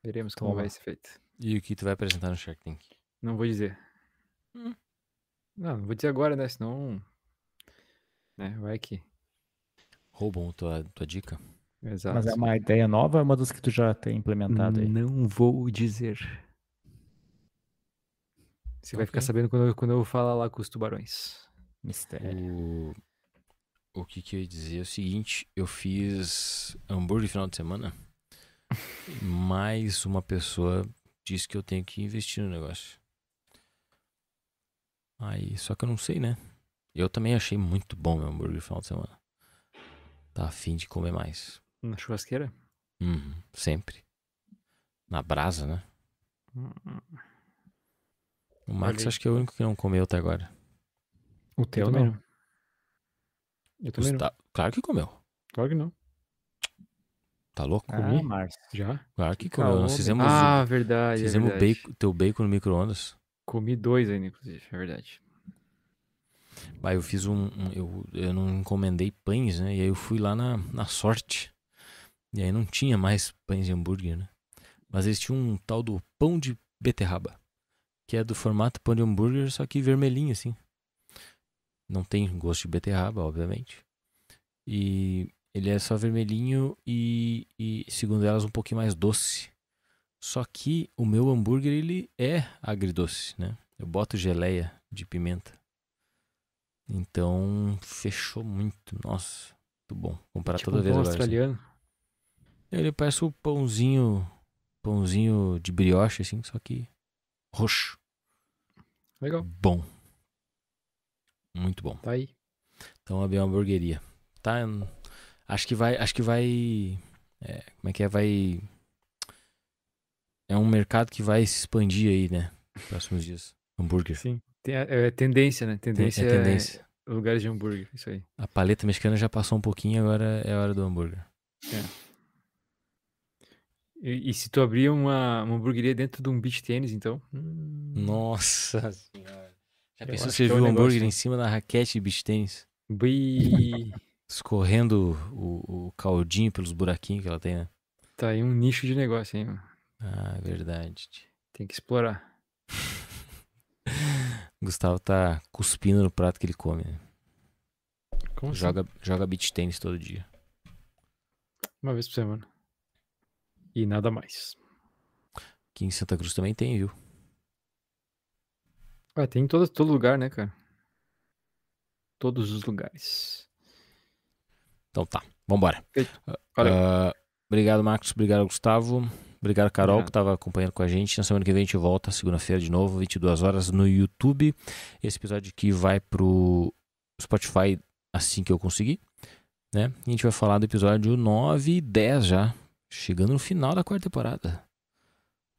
S3: Veremos como
S4: Toma.
S3: vai ser feita.
S2: E o que tu vai apresentar no Shark Tank?
S3: Não vou dizer.
S2: Hum.
S3: Não, não vou dizer agora, né? Senão. Né? Vai que.
S2: Roubam tua, tua dica?
S3: Exato.
S4: Mas é uma ideia nova ou é uma das que tu já tem implementado aí?
S3: Não vou dizer. Você vai ficar sabendo quando eu, quando eu falar lá com os tubarões.
S4: Mistério.
S2: O, o que, que eu ia dizer é o seguinte: eu fiz hambúrguer no final de semana. mais uma pessoa disse que eu tenho que investir no negócio. Aí, só que eu não sei, né? Eu também achei muito bom meu hambúrguer no final de semana. Tá afim de comer mais.
S3: Na churrasqueira?
S2: Uhum, sempre. Na brasa, né?
S3: Hum,
S2: O Max acho que é o único que não comeu até agora.
S4: O
S3: Eu
S4: teu não.
S3: Não. Eu também não.
S2: Gusta- Claro que comeu.
S3: Claro que não.
S2: Tá louco?
S4: Ah,
S3: Comi.
S4: Márcio.
S3: Já?
S2: Claro que
S4: que
S2: comeu. Nós fizemos,
S3: Ah,
S2: o,
S3: verdade. é
S2: fizemos
S3: verdade.
S2: bacon, teu bacon no micro-ondas.
S3: Comi dois ainda, inclusive. É verdade.
S2: Bah, eu fiz um. um- eu, eu não encomendei pães, né? E aí eu fui lá na, na sorte. E aí não tinha mais pães de hambúrguer, né? Mas eles tinham um tal do pão de beterraba. Que é do formato pão de hambúrguer, só que vermelhinho, assim. Não tem gosto de beterraba, obviamente. E ele é só vermelhinho e, e, segundo elas, um pouquinho mais doce. Só que o meu hambúrguer, ele é agridoce, né? Eu boto geleia de pimenta. Então, fechou muito. Nossa, muito bom. Comprar
S3: tipo
S2: toda
S3: um
S2: vez agora. assim.
S3: australiano.
S2: Ele parece o pãozinho, pãozinho de brioche, assim, só que roxo.
S3: Legal.
S2: Bom. Muito bom.
S3: Tá aí.
S2: Então, abri uma hamburgueria. Tá? Acho que vai, acho que vai, é, como é que é, vai, é um mercado que vai se expandir aí, né? Nos próximos dias. Hambúrguer.
S3: Sim. Tem a- é tendência, né? Tendência
S2: é tendência.
S3: é lugares de hambúrguer. Isso aí.
S2: A paleta mexicana já passou um pouquinho, agora é hora do hambúrguer.
S3: E, e se tu abrir uma, uma hamburgueria dentro de um beach tênis, então. hum,
S2: Nossa senhora. Já pensou se
S3: é
S2: viu
S3: um
S2: o hambúrguer
S3: negócio-
S2: em cima da raquete de beach tênis?
S3: bui,
S2: Escorrendo o, o caldinho pelos buraquinhos que ela tem, né?
S3: tá aí um nicho de negócio, hein?
S2: Ah, verdade.
S3: Tem que explorar.
S2: Gustavo tá cuspindo no prato que ele come, né?
S3: Como assim?
S2: Joga, joga beach tênis todo dia.
S3: Uma vez por semana. E nada mais.
S2: Aqui em Santa Cruz também tem, viu?
S3: Ah, tem em todo, todo lugar, né, cara? Todos os lugares.
S2: Então tá, vambora. Ah, obrigado, Marcos. Obrigado, Gustavo. Obrigado, Carol, que estava acompanhando com a gente. Na semana que vem a gente volta, segunda-feira de novo, 22 horas no YouTube. Esse episódio aqui vai pro Spotify assim que eu conseguir, né? E a gente vai falar do episódio 9 e 10 já, chegando no final da quarta temporada.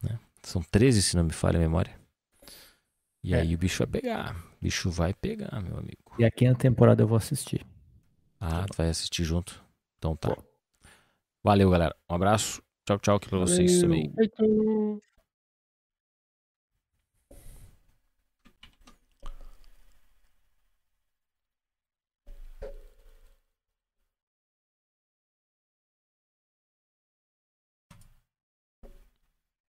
S2: né? São 13, se não me falha a memória. E
S4: É.
S2: aí o bicho vai pegar. O bicho vai pegar, meu amigo.
S4: E a quinta temporada eu vou assistir.
S2: Ah, tu vai assistir junto? Então tá.
S4: Pô.
S2: Valeu, galera. Um abraço. Tchau, tchau aqui pra vocês também.
S3: Feito.